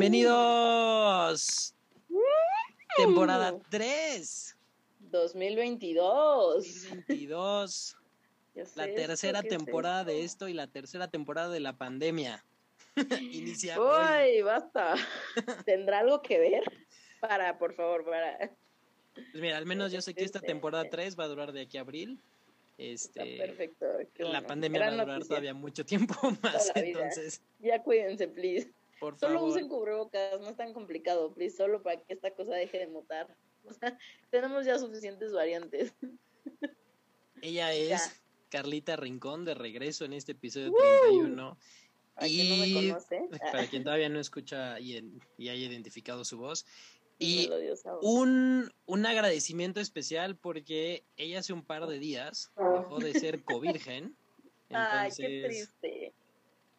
Bienvenidos. Temporada 3. 2022. 2022. La tercera temporada de esto y la tercera temporada de la pandemia. Inicia Uy, basta. ¿Tendrá algo que ver? Para, por favor, para. Pues mira, al menos yo sé que esta este, temporada 3 va a durar de aquí a abril. Este, perfecto. La pandemia va a durar todavía mucho tiempo más, entonces. Ya cuídense, please. Solo usen cubrebocas, no es tan complicado, please, solo para que esta cosa deje de mutar. O sea, tenemos ya suficientes variantes. Ella es Carlita Rincón de regreso en este episodio 31. y para quien todavía no escucha y, y haya identificado su voz, y un, un agradecimiento especial porque ella hace un par de días dejó de ser covirgen. Ay, qué triste.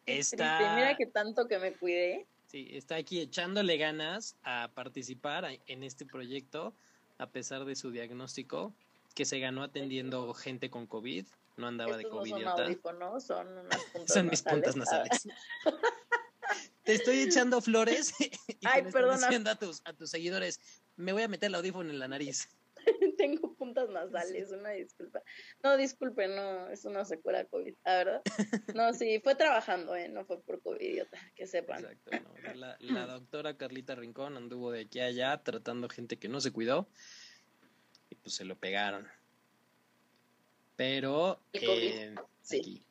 Está, Mira que tanto que me cuidé. Sí, está aquí echándole ganas a participar en este proyecto a pesar de su diagnóstico que se ganó atendiendo gente con COVID. No andaba de COVID. No son son unas puntas Son mis puntas nasales. te estoy echando flores y Ay, perdona. diciendo a tus, a tus seguidores, me voy a meter el audífono en la nariz. Tengo puntas nasales, una disculpa. No, disculpe, no, es una secuela COVID, ¿la verdad? No, sí, fue trabajando, ¿eh? No fue por COVID, idiota, que sepan. Exacto, no. la, la doctora Carlita Rincón anduvo de aquí a allá tratando gente que no se cuidó y pues se lo pegaron. Pero... Eh, sí.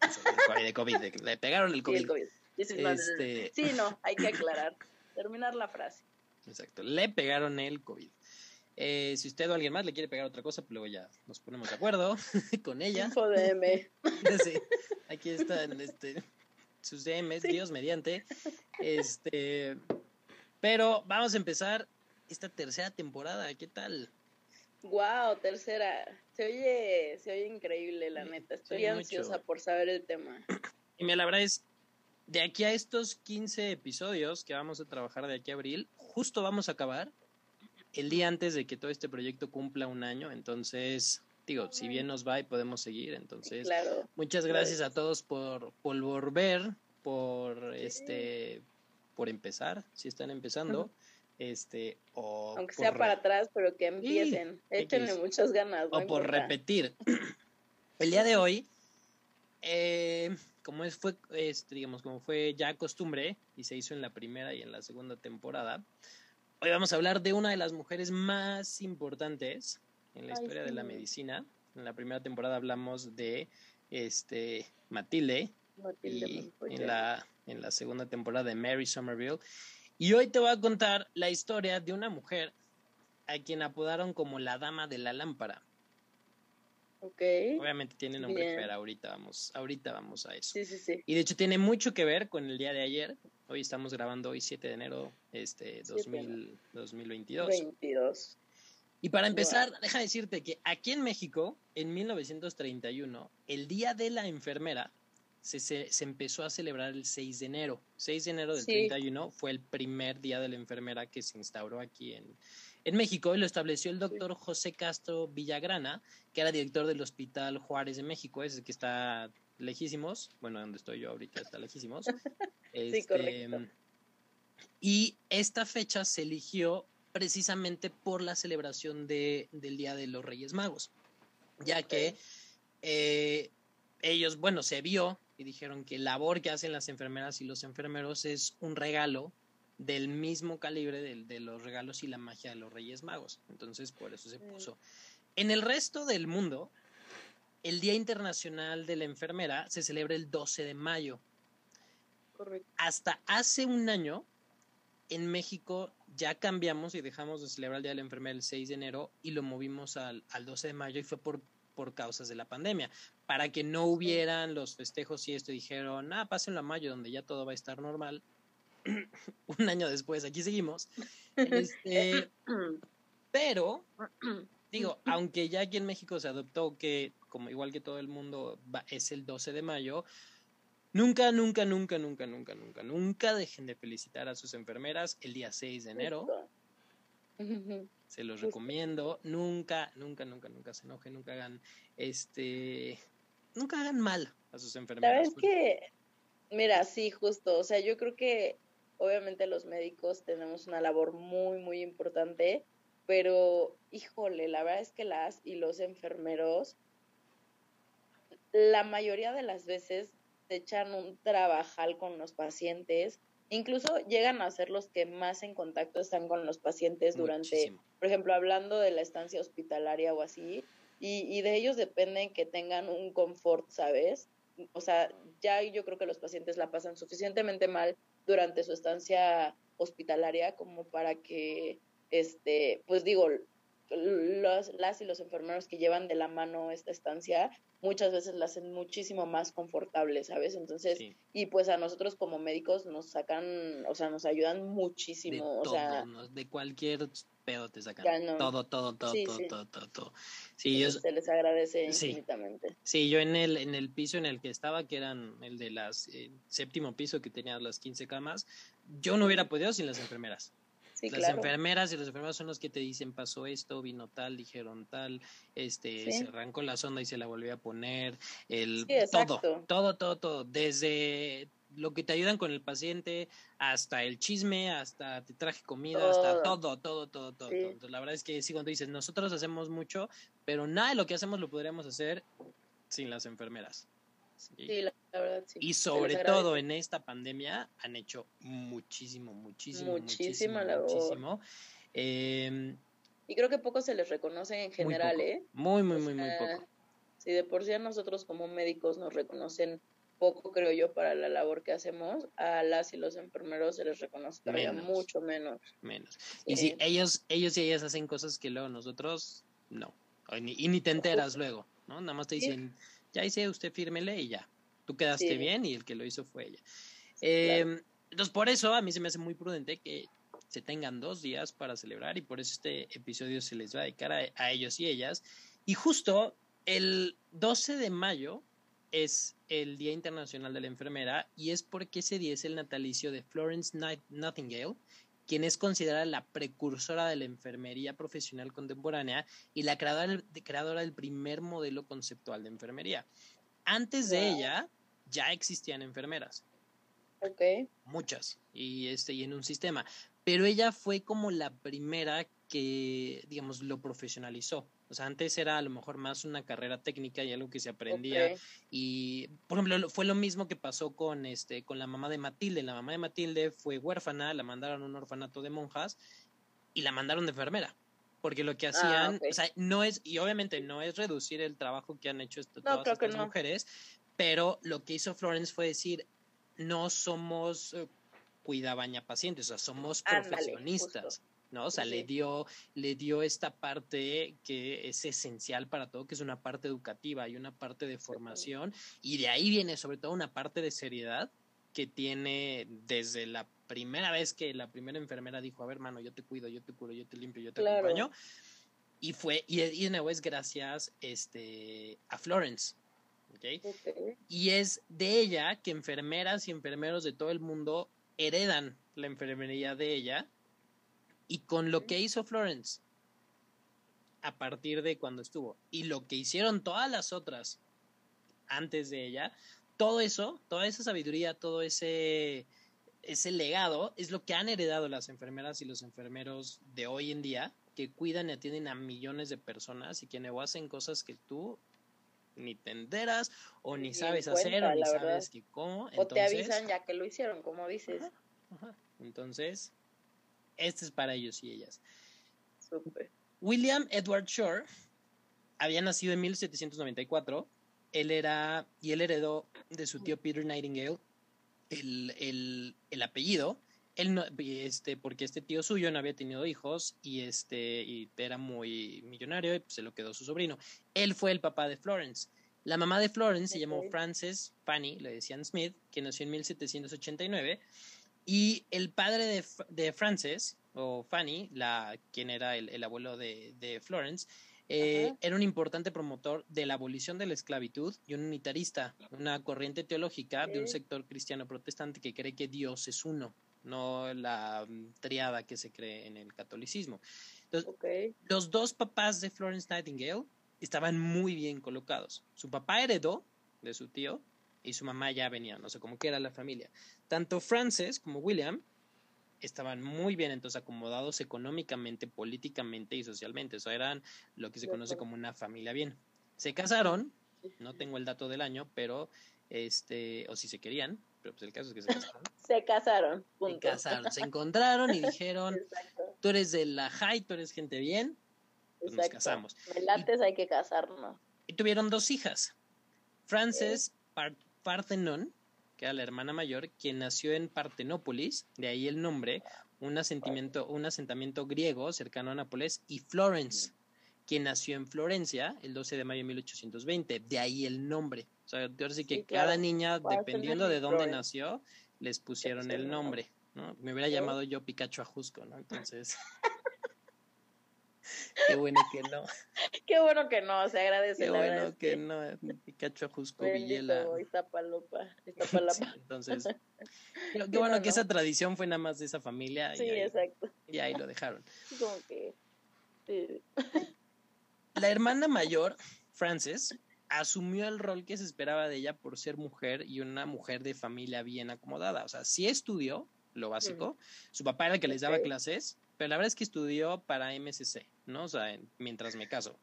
de COVID, le pegaron el COVID. Sí, el COVID. Este... Sí, no, hay que aclarar. Terminar la frase. Exacto. Le pegaron el COVID. Eh, si usted o alguien más le quiere pegar otra cosa, pues luego ya nos ponemos de acuerdo con ella. Info DM. sí, aquí están este, sus DMs, Dios mediante. Este, pero vamos a empezar esta tercera temporada. ¿Qué tal? Wow, tercera. Se oye, se oye increíble, la neta. Estoy ansiosa por saber el tema. Y me la verdad es, de aquí a estos 15 episodios que vamos a trabajar de aquí a abril, justo vamos a acabar el día antes de que todo este proyecto cumpla un año. Entonces, digo, si bien nos va y podemos seguir, entonces, muchas gracias a todos por, por volver, por este, por empezar, si están empezando. Este, o Aunque sea para atrás, pero que empiecen. Échenle muchas ganas. o por repetir. El día de hoy, eh, como es, fue, este, digamos, como fue ya costumbre y se hizo en la primera y en la segunda temporada, hoy vamos a hablar de una de las mujeres más importantes en la historia de la medicina. En la primera temporada hablamos de este Matilde, y en la, en la segunda temporada de Mary Somerville. Y hoy te voy a contar la historia de una mujer a quien apodaron como la dama de la lámpara. Obviamente tiene nombre, pero ahorita vamos, ahorita vamos a eso. Sí, sí, sí. Y de hecho tiene mucho que ver con el día de ayer. Hoy estamos grabando hoy 7 de enero este 2000, 2022. 22. Y para empezar, deja decirte que aquí en México, en 1931, el Día de la Enfermera se, se, empezó a celebrar el 6 de enero. 6 de enero del 31 fue el primer Día de la Enfermera que se instauró aquí en, en México y lo estableció el doctor José Castro Villagrana, que era director del Hospital Juárez de México, ese que está lejísimos, bueno, donde estoy yo ahorita está lejísimos. sí, correcto. Este, y esta fecha se eligió precisamente por la celebración de, del Día de los Reyes Magos, ya que eh, ellos, bueno, se vio y dijeron que la labor que hacen las enfermeras y los enfermeros es un regalo del mismo calibre de, los regalos y la magia de los Reyes Magos. Entonces, por eso se mm. puso. En el resto del mundo, el Día Internacional de la Enfermera se celebra el 12 de mayo. Correcto. Hasta hace un año, en México ya cambiamos y dejamos de celebrar el Día de la Enfermera el 6 de enero y lo movimos al, 12 de mayo y fue por, por causas de la pandemia. Para que no hubieran los festejos y esto, dijeron, ah, pásenlo a mayo, donde ya todo va a estar normal un año después, aquí seguimos. Este, pero, digo, aunque ya aquí en México se adoptó que, como igual que todo el mundo, es el 12 de mayo, nunca, nunca, nunca, nunca, nunca, nunca, nunca dejen de felicitar a sus enfermeras el día 6 de enero. Se los recomiendo. Nunca, nunca, nunca, nunca se enojen, nunca hagan, este, nunca hagan mal a sus enfermeras. Sabes que, mira, sí, justo, o sea, yo creo que obviamente los médicos tenemos una labor muy, muy importante, pero híjole, la verdad es que las y los enfermeros, la mayoría de las veces se echan un trabajal con los pacientes, incluso llegan a ser los que más en contacto están con los pacientes durante, por ejemplo, hablando de la estancia hospitalaria o así, y, y de ellos dependen que tengan un confort, ¿sabes? O sea, ya yo creo que los pacientes la pasan suficientemente mal durante su estancia hospitalaria como para que, este, pues digo, los, las y los enfermeros que llevan de la mano esta estancia muchas veces la hacen muchísimo más confortable, ¿sabes? Entonces, y pues a nosotros como médicos nos sacan, o sea, nos ayudan muchísimo, de o sea, de cualquier pedo te sacan. Todo, todo, todo, todo, todo, todo, Sí, yo, se les agradece infinitamente. Sí, yo en el en el piso en el que estaba, que eran el de las eh, séptimo piso que tenía las 15 camas, yo no hubiera podido sin las enfermeras las enfermeras y los enfermeros son los que te dicen pasó esto, vino tal, dijeron tal, este, se arrancó la sonda y se la volvió a poner, el todo, todo, todo, todo, desde lo que te ayudan con el paciente, hasta el chisme, hasta te traje comida, hasta todo, todo, todo, todo. la verdad es que sí, cuando dices, nosotros hacemos mucho, pero nada de lo que hacemos lo podríamos hacer sin las enfermeras. Sí, la, verdad, sí. Y sobre todo en esta pandemia han hecho muchísimo, muchísimo, muchísimo, muchísimo. Em, y creo que poco se les reconoce en general, ¿eh? Muy, muy, muy, muy poco. Si de por sí a nosotros como médicos nos reconocen poco, creo yo, para la labor que hacemos, a las y los enfermeros se les reconoce todavía mucho menos. Menos. Y si ellos, ellos y ellas hacen cosas que luego nosotros no. Y ni, te enteras luego, ¿no? Nada más te dicen, ya hice, usted fírmele y ya. Tú quedaste bien y el que lo hizo fue ella. Em, entonces, por eso a mí se me hace muy prudente que se tengan dos días para celebrar y por eso este episodio se les va a dedicar a, ellos y ellas. Y justo el 12 de mayo es el Día Internacional de la Enfermera y es porque ese día es el natalicio de Florence Nightingale, quien es considerada la precursora de la enfermería profesional contemporánea y la creadora, del primer modelo conceptual de enfermería. Antes de ella ya existían enfermeras. Okay. Muchas. Y este, y en un sistema. Pero ella fue como la primera que, digamos, lo profesionalizó. O sea, antes era a lo mejor más una carrera técnica y algo que se aprendía. Y, por ejemplo, fue lo mismo que pasó con, este, con la mamá de Matilde. La mamá de Matilde fue huérfana, la mandaron a un orfanato de monjas y la mandaron de enfermera. Porque lo que ah, hacían, o sea, no es, y obviamente no es reducir el trabajo que han hecho todas estas mujeres, pero lo que hizo Florence fue decir, no somos eh, cuidabaña pacientes, o sea, somos profesionistas. ¿no? O sea, le dio, le dio esta parte que es esencial para todo, que es una parte educativa y una parte de formación, y de ahí viene sobre todo una parte de seriedad que tiene desde la primera vez que la primera enfermera dijo, a ver, hermano, yo te cuido, yo te curo, yo te limpio, yo te acompaño. Y fue, y, y de nuevo es gracias este, a Florence. ¿okay? Y es de ella que enfermeras y enfermeros de todo el mundo heredan la enfermería de ella y con lo que hizo Florence a partir de cuando estuvo y lo que hicieron todas las otras antes de ella, todo eso, toda esa sabiduría, todo ese ese legado es lo que han heredado las enfermeras y los enfermeros de hoy en día, que cuidan y atienden a millones de personas y que no hacen cosas que tú ni te enteras o ni, sabes hacer o ni sabes que cómo. o te avisan ya que lo hicieron, como dices. Entonces, este es para ellos y ellas. William Edward Shore había nacido en 1794. Él era, y él heredó de su tío Peter Nightingale el, apellido. Él no, este, porque este tío suyo no había tenido hijos y este y era muy millonario y pues, se lo quedó su sobrino. Él fue el papá de Florence. La mamá de Florence se llamó Frances Fanny, le decían Smith, que nació en 1789 y el padre de, de Frances, o Fanny, la, quien era el, abuelo de, Florence, eh, era un importante promotor de la abolición de la esclavitud y un unitarista, una corriente teológica de un sector cristiano protestante que cree que Dios es uno, no la mm, triada que se cree en el catolicismo. Entonces, los dos papás de Florence Nightingale estaban muy bien colocados. Su papá heredó de su tío y su mamá ya venía, no sé cómo que era la familia. Tanto Frances como William estaban muy bien entonces acomodados económicamente, políticamente y socialmente. Eso eran lo que se conoce como una familia bien. Se casaron, no tengo el dato del año, pero este, o si se querían, pero pues el caso es que se casaron. se casaron, Se casaron, se encontraron y dijeron, tú eres de la high, tú eres gente bien, pues nos casamos. antes hay que casarnos. Y tuvieron dos hijas, Frances Parthenon, que era la hermana mayor, quien nació en Partenópolis, de ahí el nombre, un asentamiento, un asentamiento griego cercano a Nápoles, y Florence, quien nació en Florencia el 12 de mayo de 1820, de ahí el nombre. O sea, sí que cada niña, dependiendo de dónde nació, les pusieron el nombre, ¿no? Me hubiera llamado yo Pikachu Ajusco, ¿no? Entonces... Qué bueno que no. Qué bueno que no, se agradece. Qué bueno que no, Pikachu Jusco Villela. Iztapalapa, entonces, qué, bueno que esa tradición fue nada más de esa familia. Sí, exacto. Y ahí lo dejaron. Como que... La hermana mayor, Frances, asumió el rol que se esperaba de ella por ser mujer y una mujer de familia bien acomodada. O sea, sí estudió lo básico. Su papá era el que les daba clases, pero la verdad es que estudió para MSC, ¿no? O sea, mientras me caso.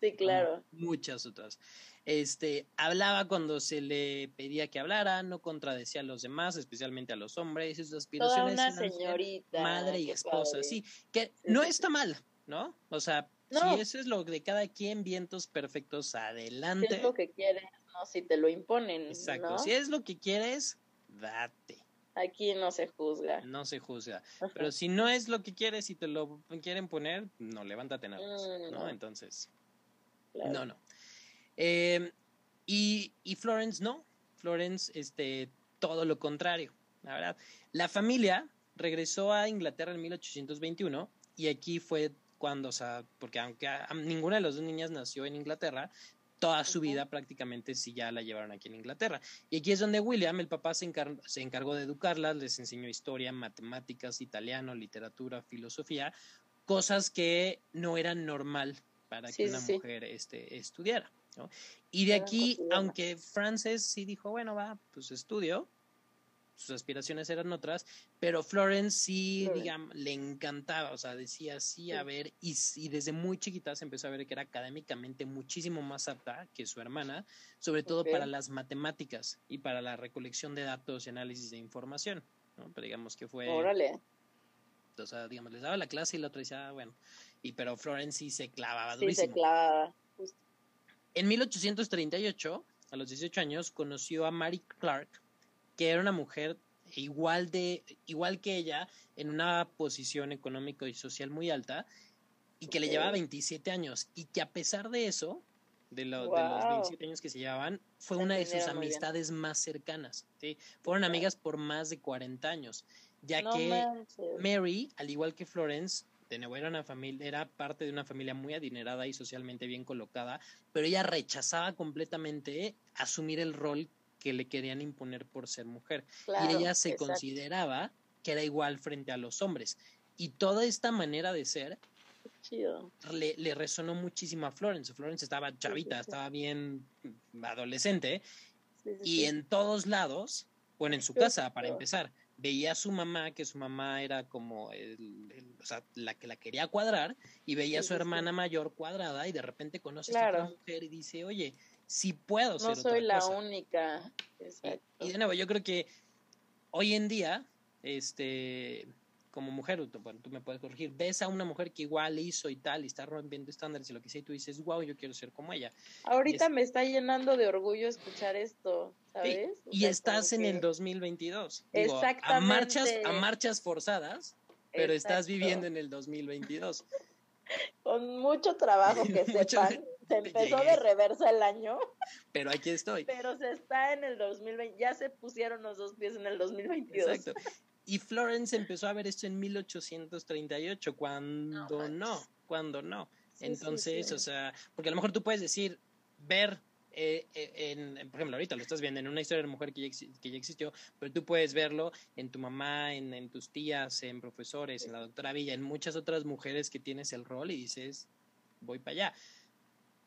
Sí, claro. muchas otras. Este, hablaba cuando se le pedía que hablara, no contradecía a los demás, especialmente a los hombres, sus aspiraciones. Toda una señorita. Madre y esposa, sí, que no está mal, ¿no? O sea, si eso es lo de cada quien, vientos perfectos, adelante. Si es lo que quieres, no, si te lo imponen. Exacto, si es lo que quieres, date. Aquí no se juzga. No se juzga. Pero si no es lo que quieres y te lo quieren poner, no, levántate nada más, mm, ¿no? Entonces, no, no. Em, y, y Florence no. Florence, este, todo lo contrario, la verdad. La familia regresó a Inglaterra en 1821 y aquí fue cuando, o sea, porque aunque ninguna de las dos niñas nació en Inglaterra, toda su vida prácticamente sí ya la llevaron aquí en Inglaterra. Y aquí es donde William, el papá, se, se encargó de educarlas, les enseñó historia, matemáticas, italiano, literatura, filosofía, cosas que no eran normal para que una mujer este, estudiara. Y de aquí, aunque Frances sí dijo, bueno, va, pues estudio, sus aspiraciones eran otras, pero Florence sí, digamos, le encantaba, o sea, decía sí, a ver, y, desde muy chiquita se empezó a ver que era académicamente muchísimo más apta que su hermana, sobre todo para las matemáticas y para la recolección de datos y análisis de información, ¿no? Pero digamos que fue... Órale. O sea, digamos, les daba la clase y la otra decía, ah, bueno, y pero Florence sí se clavaba durísimo. Sí, se clavaba. En 1838, a los 18 años, conoció a Mary Clark, que era una mujer igual de igual que ella en una posición económica y social muy alta y que le llevaba 27 años y que a pesar de eso de, los 27 años que se llevaban fue una de sus amistades más cercanas ¿sí? fueron amigas por más de 40 años ya que Mary al igual que Florence de nuevo era una familia era parte de una familia muy adinerada y socialmente bien colocada pero ella rechazaba completamente asumir el rol que le querían imponer por ser mujer. y ella se consideraba que era igual frente a los hombres. Y toda esta manera de ser Le, le, resonó muchísimo a Florence. Florence estaba chavita, estaba bien adolescente. y en todos lados, bueno, en su casa, para empezar, veía a su mamá, que su mamá era como o sea, la que la quería cuadrar, y veía a su hermana mayor cuadrada, y de repente conoce a esta mujer y dice, oye, si puedo ser No soy la única. Y, de nuevo, yo creo que hoy en día, este, como mujer, bueno, tú me puedes corregir, ves a una mujer que igual hizo y tal, y está rompiendo estándares y lo que sea, y tú dices, wow, yo quiero ser como ella. Ahorita me está llenando de orgullo escuchar esto, ¿sabes? y estás en el 2022. Exactamente. A marchas, a marchas forzadas, pero estás viviendo en el 2022. Con mucho trabajo que sepan se empezó de reversa el año. Pero aquí estoy. Pero se está en el 2020, ya se pusieron los dos pies en el 2022. Exacto. Y Florence empezó a ver esto en 1838, cuando no, cuando no. Entonces, o sea, porque a lo mejor tú puedes decir, ver eh, eh, en, por ejemplo, ahorita lo estás viendo en una historia de mujer que ya, que ya existió, pero tú puedes verlo en tu mamá, en, en, tus tías, en profesores, en la doctora Villa, en muchas otras mujeres que tienes el rol y dices, voy para allá.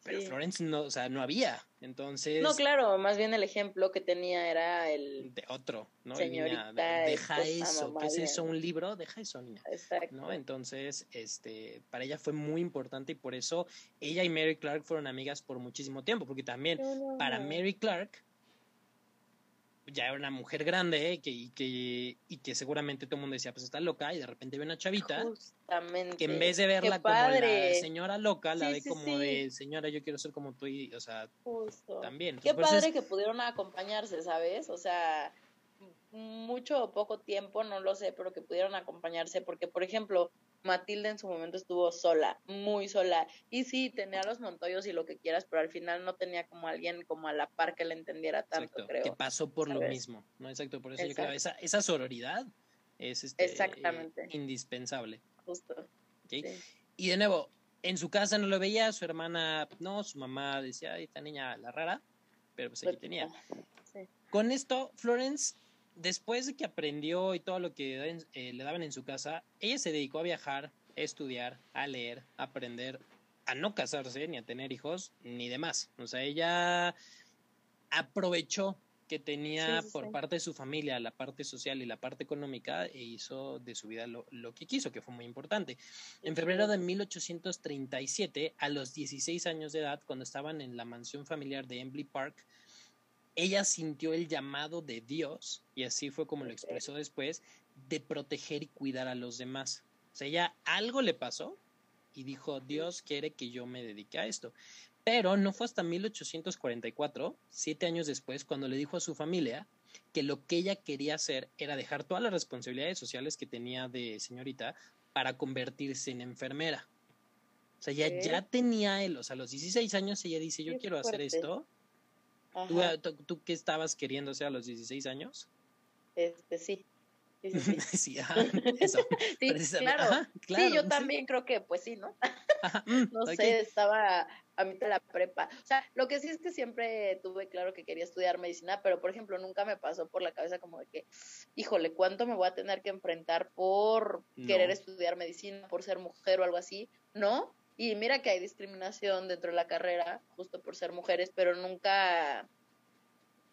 Pero Florence no, o sea, no había, Entonces. No, claro, más bien el ejemplo que tenía era el. De otro, ¿no? Señorita, deja eso. ¿Qué es eso? ¿Un libro? Deja eso, niña. Exacto. ¿no? Entonces, este, para ella fue muy importante y por eso ella y Mary Clark fueron amigas por muchísimo tiempo, porque también para Mary Clark ya era una mujer grande ¿eh? que, y, que, y que seguramente todo el mundo decía, pues está loca, y de repente ve una chavita que en vez de verla como la señora loca, la ve como de señora, yo quiero ser como tú, y, o sea, también. Qué padre que pudieron acompañarse, ¿sabes? O sea, mucho o poco tiempo, no lo sé, pero que pudieron acompañarse, porque por ejemplo, Matilde en su momento estuvo sola, muy sola. Y sí, tenía los montoyos y lo que quieras, pero al final no tenía como alguien como a la par que le entendiera tanto, creo. Que pasó por lo mismo, ¿no? Exacto, por eso yo creo, esa, esa sororidad es este, Exactamente. indispensable. Justo. Y de nuevo, en su casa no lo veía, su hermana, no, su mamá decía, esta niña la rara, pero pues aquí tenía. Con esto, Florence después de que aprendió y todo lo que eh, le daban en su casa, ella se dedicó a viajar, a estudiar, a leer, a aprender, a no casarse, ni a tener hijos, ni demás. O sea, ella aprovechó que tenía por parte de su familia la parte social y la parte económica e hizo de su vida lo, lo que quiso, que fue muy importante. En febrero de 1837, a los 16 años de edad, cuando estaban en la mansión familiar de Embley Park, ella sintió el llamado de Dios, y así fue como lo expresó después, de proteger y cuidar a los demás. O sea, ella algo le pasó y dijo, Dios quiere que yo me dedique a esto. Pero no fue hasta 1844, siete años después, cuando le dijo a su familia que lo que ella quería hacer era dejar todas las responsabilidades sociales que tenía de señorita para convertirse en enfermera. O sea, ya, ya tenía él, o sea, a los 16 años ella dice, yo quiero hacer esto Ah, ¿Tú, ¿Tú, qué estabas queriendo hacer a los 16 años? Este, sí. Sí, sí, sí. eso. sí claro. Sí, yo también creo que, pues sí, ¿no? Mm, no sé, estaba a mitad de la prepa. O sea, lo que sí es que siempre tuve claro que quería estudiar medicina, pero por ejemplo, nunca me pasó por la cabeza como de que, híjole, ¿cuánto me voy a tener que enfrentar por querer estudiar medicina, por ser mujer o algo así? No, y mira que hay discriminación dentro de la carrera, justo por ser mujeres, pero nunca,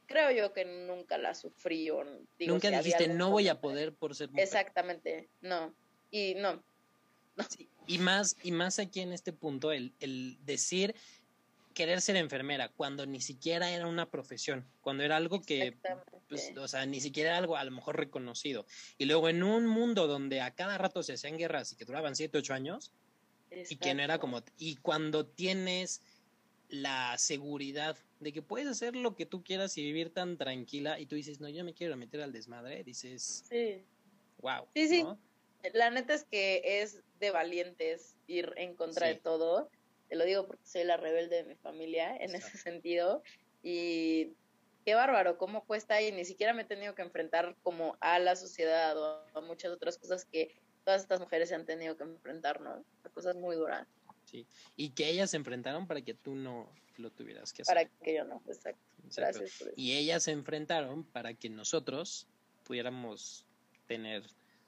creo yo que nunca la sufrí o Nunca dijiste, no voy a poder por ser mujer. Exactamente, no. Y no. y más, y más aquí en este punto, el, el decir querer ser enfermera cuando ni siquiera era una profesión, cuando era algo que, pues, o sea, ni siquiera era algo a lo mejor reconocido. Y luego en un mundo donde a cada rato se hacían guerras y que duraban 7, 8 años, y que no era como, y cuando tienes la seguridad de que puedes hacer lo que tú quieras y vivir tan tranquila y tú dices, no, yo me quiero meter al desmadre, dices, sí. wow. Sí, sí. La neta es que es de valientes ir en contra de todo. Te lo digo porque soy la rebelde de mi familia en ese sentido. Y qué bárbaro, cómo cuesta y ni siquiera me he tenido que enfrentar como a la sociedad o a muchas otras cosas que todas estas mujeres se han tenido que enfrentar, ¿no? A cosas muy duras. Sí, y que ellas se enfrentaron para que tú no lo tuvieras que hacer. Para que yo no, exacto. Gracias por eso. Y ellas se enfrentaron para que nosotros pudiéramos tener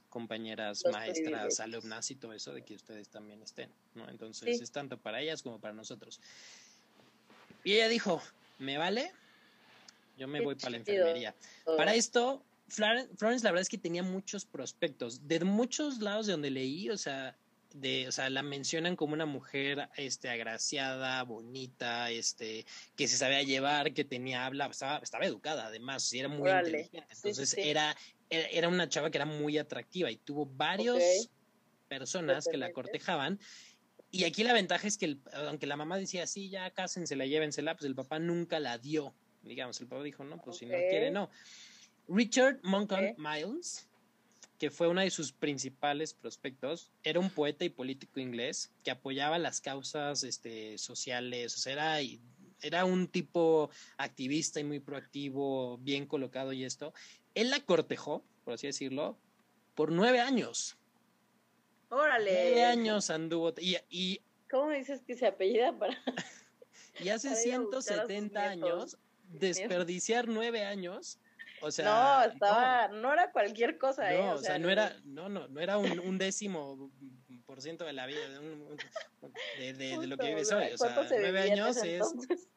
compañeras, maestras, alumnas y todo eso, de que ustedes también estén, ¿no? Entonces es tanto para ellas como para nosotros. Y ella dijo, ¿me vale? Yo me voy para la enfermería. Para esto, Florence, la verdad es que tenía muchos prospectos. De muchos lados de donde leí, o sea, de, o sea, la mencionan como una mujer este agraciada, bonita, este, que se sabía llevar, que tenía habla, estaba, estaba educada además, y era muy inteligente. Entonces Era, era una chava que era muy atractiva y tuvo varios personas que la cortejaban. Y aquí la ventaja es que aunque la mamá decía, sí, ya cásensela, llévensela, pues el papá nunca la dio. Digamos, el papá dijo, no, pues si no quiere, no. Richard Monkton Miles, que fue uno de sus principales prospectos, era un poeta y político inglés que apoyaba las causas este, sociales, o sea, era, era un tipo activista y muy proactivo, bien colocado y esto. Él la cortejó, por así decirlo, por nueve años. Órale. Nueve años anduvo. Y, y ¿Cómo dices que se apellida para.? y hace 170 años, desperdiciar nueve años o sea, no, estaba, no, era cualquier cosa, no, ¿eh? O, sea, no era, no, no, no era un, un décimo por ciento de la vida, de, de, de, lo que vives hoy. O sea, nueve años es.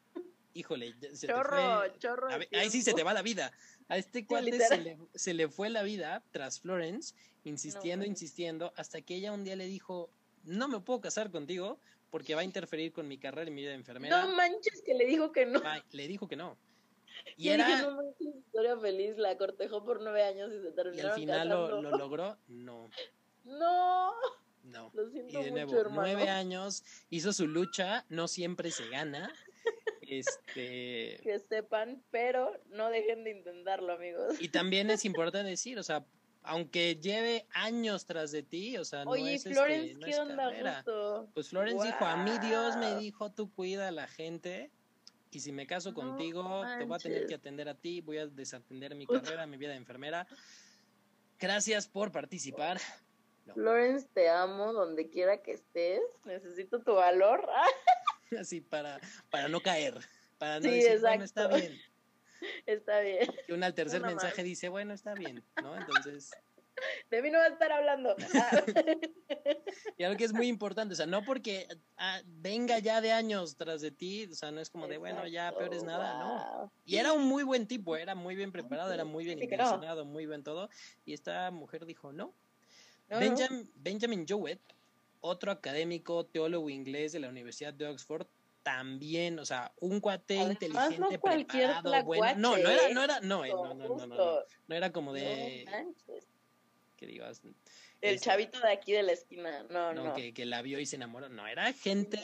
híjole, se chorro, te fue. Chorro, ahí sí se te va la vida. A este cuate se le, se le, fue la vida tras Florence, insistiendo, insistiendo, hasta que ella un día le dijo, no me puedo casar contigo porque va a interferir con mi carrera y mi vida de enfermera. No manches que le dijo que no. le dijo que no. Y era... Dije, no historia feliz, la cortejó por nueve años y se terminó. Y al final lo, lo, logró, no. No. No. Lo siento y de nuevo, mucho, hermano. nueve años, hizo su lucha, no siempre se gana. Este. Que sepan, pero no dejen de intentarlo, amigos. Y también es importante decir, o sea, aunque lleve años tras de ti, o sea, no Oye, es Florence, este, no ¿qué es onda? Pues Florence dijo, a mí Dios me dijo, tú cuida a la gente. Y si me caso No contigo, te voy a tener que atender a ti, voy a desatender mi carrera, mi vida de enfermera. Gracias por participar. Florence, te amo donde quiera que estés. Necesito tu valor. Así para, para no caer. Para no Sí, decir, bueno, está exacto. bien. Está bien. Y uno al tercer mensaje dice, bueno, está bien, ¿no? Entonces, De mí no va a estar hablando. Y algo que es muy importante, o sea, no porque ah, venga ya de años tras de ti, o sea, no es como de, bueno, ya peor es nada, no. Y era un muy buen tipo, era muy bien preparado, era muy bien Sí, no. intencionado, muy bien todo. Y esta mujer dijo, no. No, no. Benjamin, Benjamin Jowett, otro académico, teólogo inglés de la Universidad de Oxford, también, o sea, un cuate Además, inteligente, no cualquier preparado, bueno. No, no era, no era, no, eh, no, no, no, no, no, era como de, manches. Que digas, El chavito de aquí de la esquina. No, no, no. Que, que la vio y se enamoró, no, era gente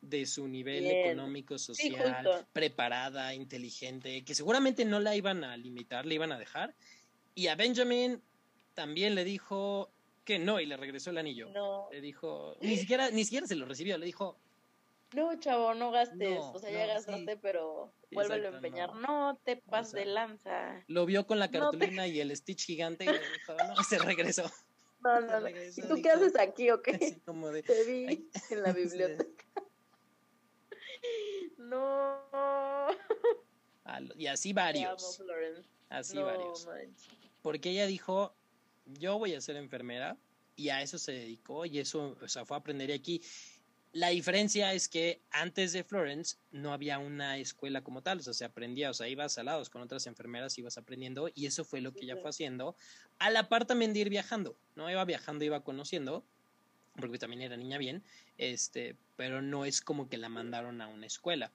de su nivel Bien. económico, social, preparada, inteligente, que seguramente no la iban a limitar, le iban a dejar. Y a Benjamin también le dijo que no y le regresó el anillo. No, Le dijo, ni siquiera, ni siquiera se lo recibió, le dijo, no, chavo, no gastes. No, o sea, no, ya gastaste, sí. pero vuélvelo a empeñar. no. No, te pases sea, de lanza. lo vio con la te- cartulina y el Stitch gigante y dijo, no, y se regresó. No, no, no. regresó, ¿Y tú dijo, qué haces aquí o qué? Así como de, Te vi Ay. en la biblioteca. No. Y así Te amo, varios, así varios. porque ella dijo, yo voy a ser enfermera y a eso se dedicó y eso, o sea, fue a aprender y aquí. La diferencia es que antes de Florence no había una escuela como tal, o sea, se aprendía, o sea, ibas al lado con otras enfermeras, ibas aprendiendo y eso fue lo que ella fue haciendo, a la par también de ir viajando, ¿no? Iba viajando, iba conociendo, porque también era niña bien, este, pero no es como que la mandaron a una escuela.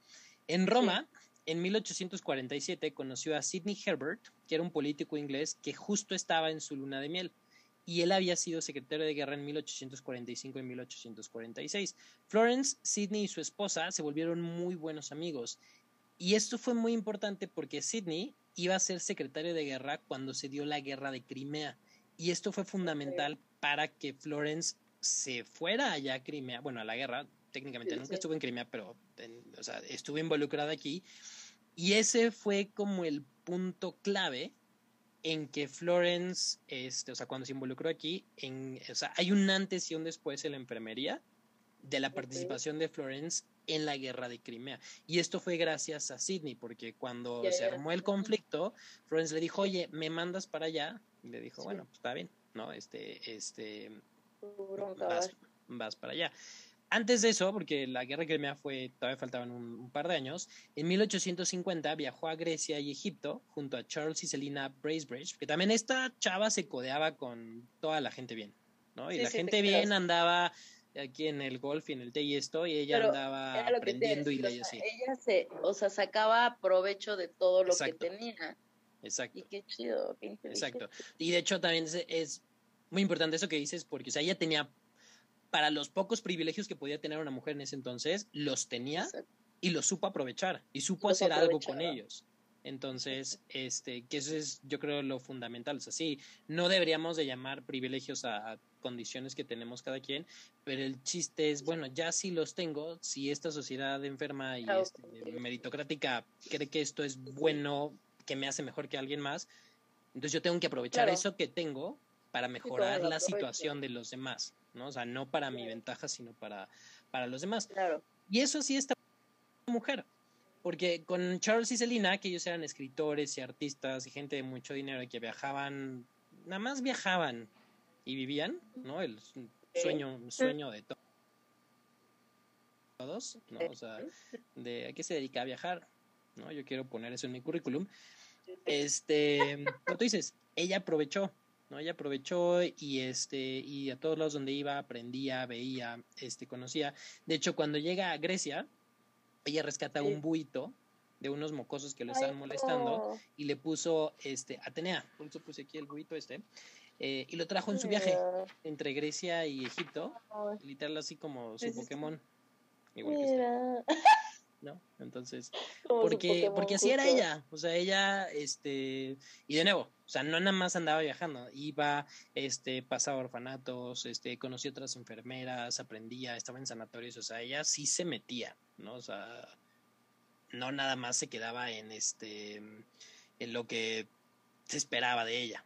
En Roma, en 1847, conoció a Sidney Herbert, que era un político inglés que justo estaba en su luna de miel. Y él había sido secretario de guerra en 1845 y 1846. Florence, Sidney y su esposa se volvieron muy buenos amigos. Y esto fue muy importante porque Sidney iba a ser secretario de guerra cuando se dio la guerra de Crimea. Y esto fue fundamental para que Florence se fuera allá a Crimea, bueno, a la guerra, técnicamente Sí, nunca sí. estuvo en Crimea, pero en- o sea, estuvo involucrada aquí. Y ese fue como el punto clave en que Florence, este, o sea, cuando se involucró aquí, en, o sea, hay un antes y un después en la enfermería de la participación de Florence en la guerra de Crimea. Y esto fue gracias a Sidney, porque cuando se armó el conflicto, Florence le dijo, oye, ¿me mandas para allá? Y le dijo, Sí. bueno, pues está bien, ¿no? Este, este, vas. vas para allá. Antes de eso, porque la guerra de Crimea fue, todavía faltaban un, un par de años, en 1850 viajó a Grecia y Egipto junto a Charles y Selina Bracebridge, que también esta chava se codeaba con toda la gente bien, ¿no? Y Sí, la sí, te gente bien andaba aquí en el golf y en el té y esto, y ella Pero andaba aprendiendo y leyendo sea. Ella se, o sea, sacaba provecho de todo lo Exacto. que tenía. Exacto. Y qué chido, qué. Exacto. Y de hecho también es, es muy importante eso que dices, porque o sea, ella tenía, para los pocos privilegios que podía tener una mujer en ese entonces, los tenía Exacto. y los supo aprovechar y supo Los hacer algo con ellos. Entonces, este, que eso es, yo creo, lo fundamental. O sea, sí, no deberíamos de llamar privilegios a, a condiciones que tenemos cada quien, pero el chiste es, bueno, ya sí los tengo, si esta sociedad enferma y este, meritocrática cree que esto es bueno, que me hace mejor que alguien más, entonces yo tengo que aprovechar Claro. eso que tengo para mejorar la situación de los demás, ¿no? O sea, no para mi ventaja, sino para, para los demás. Claro. Y eso sí está mujer. Porque con Charles y Selina, que ellos eran escritores y artistas y gente de mucho dinero y que viajaban, nada más viajaban y vivían, ¿no? El sueño, sueño de to- todos, ¿no? O sea, de a qué se dedica a viajar. ¿no? Yo quiero poner eso en mi currículum. Este, como tú dices, ella aprovechó, ¿no? Ella aprovechó y este, y a todos lados donde iba aprendía, veía, este, conocía. De hecho, cuando llega a Grecia, ella rescata un buito de unos mocosos que lo están molestando y le puso este Atenea, por eso puse aquí el buito este, eh, y lo trajo en su viaje entre Grecia y Egipto, literal así como su Pokémon. Igual que ¿no? Entonces, porque, porque así era ella, o sea, ella, este, y de nuevo, o sea, no nada más andaba viajando, iba, este, pasaba orfanatos, este, conocía otras enfermeras, aprendía, estaba en sanatorios, o sea, ella sí se metía, ¿no? O sea, no nada más se quedaba en este, en lo que se esperaba de ella.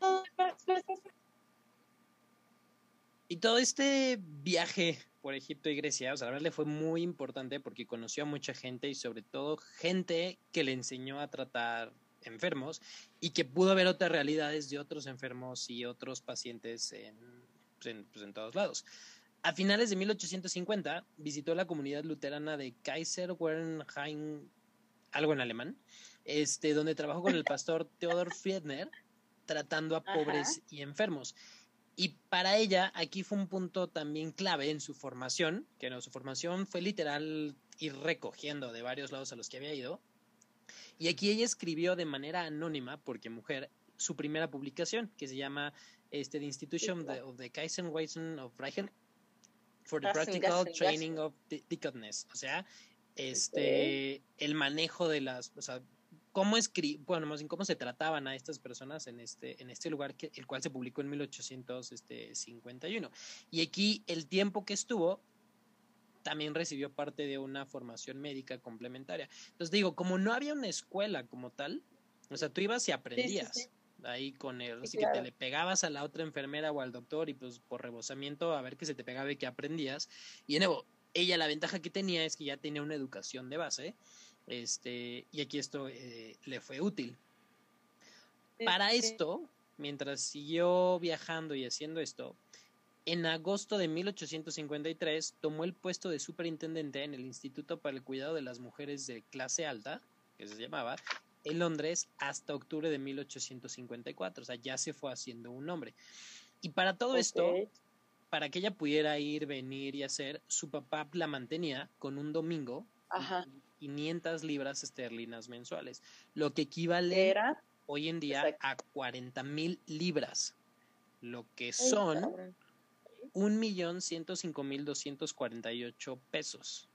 Y todo este viaje por Egipto y Grecia, o sea, la verdad le fue muy importante porque conoció a mucha gente y sobre todo gente que le enseñó a tratar enfermos y que pudo ver otras realidades de otros enfermos y otros pacientes en, pues, en, todos lados. A finales de 1850 visitó la comunidad luterana de Kaiser Wernheim, algo en alemán, este, donde trabajó con el pastor Theodor Friedner tratando a pobres y enfermos. Y para ella, aquí fue un punto también clave en su formación, que no, su formación fue literal ir recogiendo de varios lados a los que había ido. Y aquí ella escribió de manera anónima, porque mujer, su primera publicación, que se llama este, The Institution of the Kaisenweisen of Reichen for the Practical Training of Deaconess. O sea, este, el manejo de las, o sea, cómo escri bueno, más bien cómo se trataban a estas personas en este, en este lugar, que, el cual se publicó en 1851. Y aquí el tiempo que estuvo también recibió parte de una formación médica complementaria. Entonces digo, como no había una escuela como tal, o sea, tú ibas y aprendías. Ahí con él, así que te le pegabas a la otra enfermera o al doctor y pues por rebosamiento a ver qué se te pegaba y qué aprendías. Y de nuevo, ella la ventaja que tenía es que ya tenía una educación de base este, y aquí esto eh, le fue útil. Para esto, mientras siguió viajando y haciendo esto, en agosto de 1853 tomó el puesto de superintendente en el Instituto para el Cuidado de las Mujeres de Clase Alta, que se llamaba, en Londres hasta octubre de 1854. O sea, ya se fue haciendo un nombre. Y para todo esto, para que ella pudiera ir, venir y hacer, su papá la mantenía con un domingo Ajá. 500 libras esterlinas mensuales, lo que equivale hoy en día a 40 mil libras, lo que son... 1.105.248 pesos.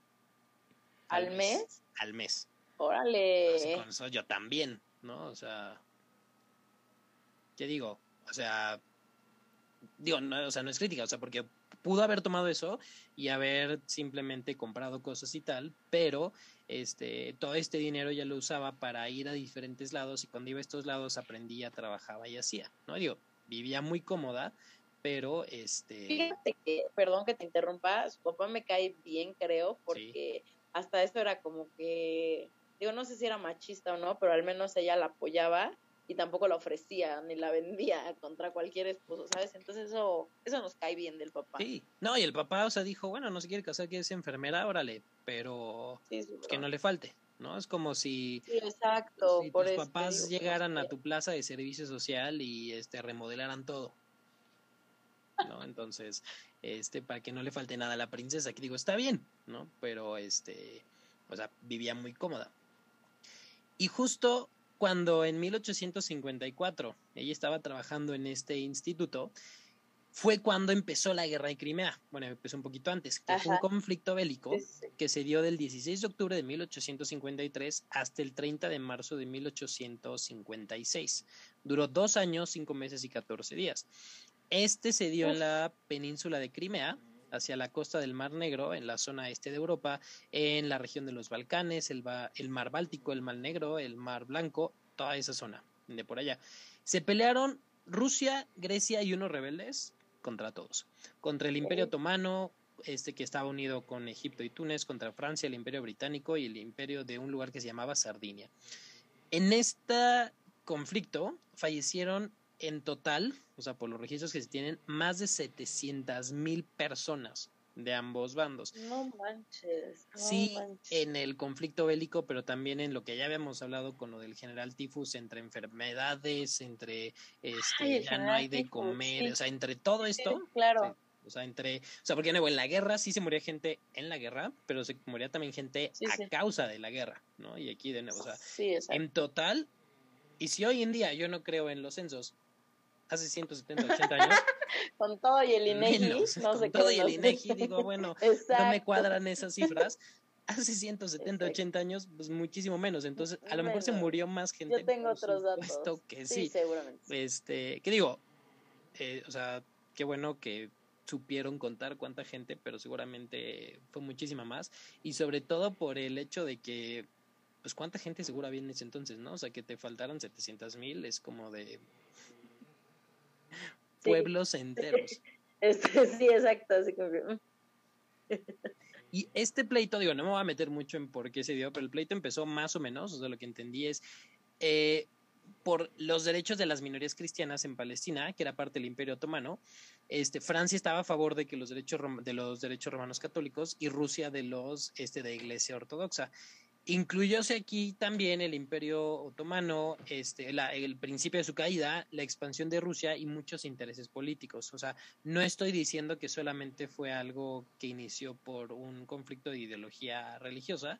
¿Al, mes? Al mes. Órale. Con eso yo también, ¿no? O sea, ¿qué digo? O sea, digo, no, o sea, no es crítica, o sea, porque pudo haber tomado eso y haber simplemente comprado cosas y tal, pero este, todo este dinero ya lo usaba para ir a diferentes lados y cuando iba a estos lados aprendía, trabajaba y hacía, ¿no? Digo, vivía muy cómoda, pero este... Fíjate que, perdón que te interrumpa, su papá me cae bien, creo, porque hasta eso era como que, digo, no sé si era machista o no, pero al menos ella la apoyaba y tampoco la ofrecía ni la vendía contra cualquier esposo, ¿sabes? Entonces eso, eso nos cae bien del papá. Sí, no, y el papá, o sea, dijo, bueno, no se quiere casar, que es enfermera, órale, pero que no le falte, ¿no? Es como si, sí, exacto, si tus papás llegaran a tu plaza de servicio social y este remodelaran todo. ¿No? Entonces, este, para que no le falte nada a la princesa, que digo, está bien, ¿no? Pero este, o sea, vivía muy cómoda. Y justo cuando en 1854 ella estaba trabajando en este instituto, fue cuando empezó la guerra de Crimea. Bueno, empezó un poquito antes, que fue un conflicto bélico que se dio del 16 de octubre de 1853 hasta el 30 de marzo de 1856. Duró dos años, cinco meses y 14 días. Este se dio en la península de Crimea, hacia la costa del Mar Negro, en la zona este de Europa, en la región de los Balcanes, el, el Mar Báltico, el Mar Negro, el Mar Blanco, toda esa zona de por allá. Se pelearon Rusia, Grecia y unos rebeldes contra todos. Contra el Imperio Otomano, este que estaba unido con Egipto y Túnez, contra Francia, el Imperio Británico y el imperio de un lugar que se llamaba Sardinia. En este conflicto fallecieron en total, o sea, por los registros que se tienen, más de 700 mil personas de ambos bandos. No manches. sí, en el conflicto bélico, pero también en lo que ya habíamos hablado con lo del general tifus, entre enfermedades, entre este, ya no hay de comer, o sea, entre todo esto. claro. O sea, entre, o sea, porque en la guerra sí se moría gente en la guerra, pero se moría también gente a causa de la guerra, ¿no? Y aquí de nuevo, o sea, en total, y si hoy en día yo no creo en los censos, hace 170, 80 años. con todo y el INEGI, no con todo y el INEGI, digo, bueno, no me cuadran esas cifras. Hace 170, 80 años, pues muchísimo menos. Entonces, a lo mejor se murió más gente. Yo tengo otros datos. que sí. seguramente. Este, ¿qué digo? Eh, o sea, qué bueno que supieron contar cuánta gente, pero seguramente fue muchísima más. Y sobre todo por el hecho de que, pues cuánta gente segura había en ese entonces, ¿no? O sea, que te faltaran 700 mil es como de pueblos enteros. Este, sí, exacto, así como mm. Y este pleito, digo, no me voy a meter mucho en por qué se dio, pero el pleito empezó más o menos, o sea, lo que entendí es eh, por los derechos de las minorías cristianas en Palestina, que era parte del Imperio Otomano. Este, Francia estaba a favor de que los derechos de los derechos romanos católicos y Rusia de los este, de Iglesia Ortodoxa. Incluyóse aquí también el Imperio Otomano, este, el principio de su caída, la expansión de Rusia y muchos intereses políticos. O sea, no estoy diciendo que solamente fue algo que inició por un conflicto de ideología religiosa,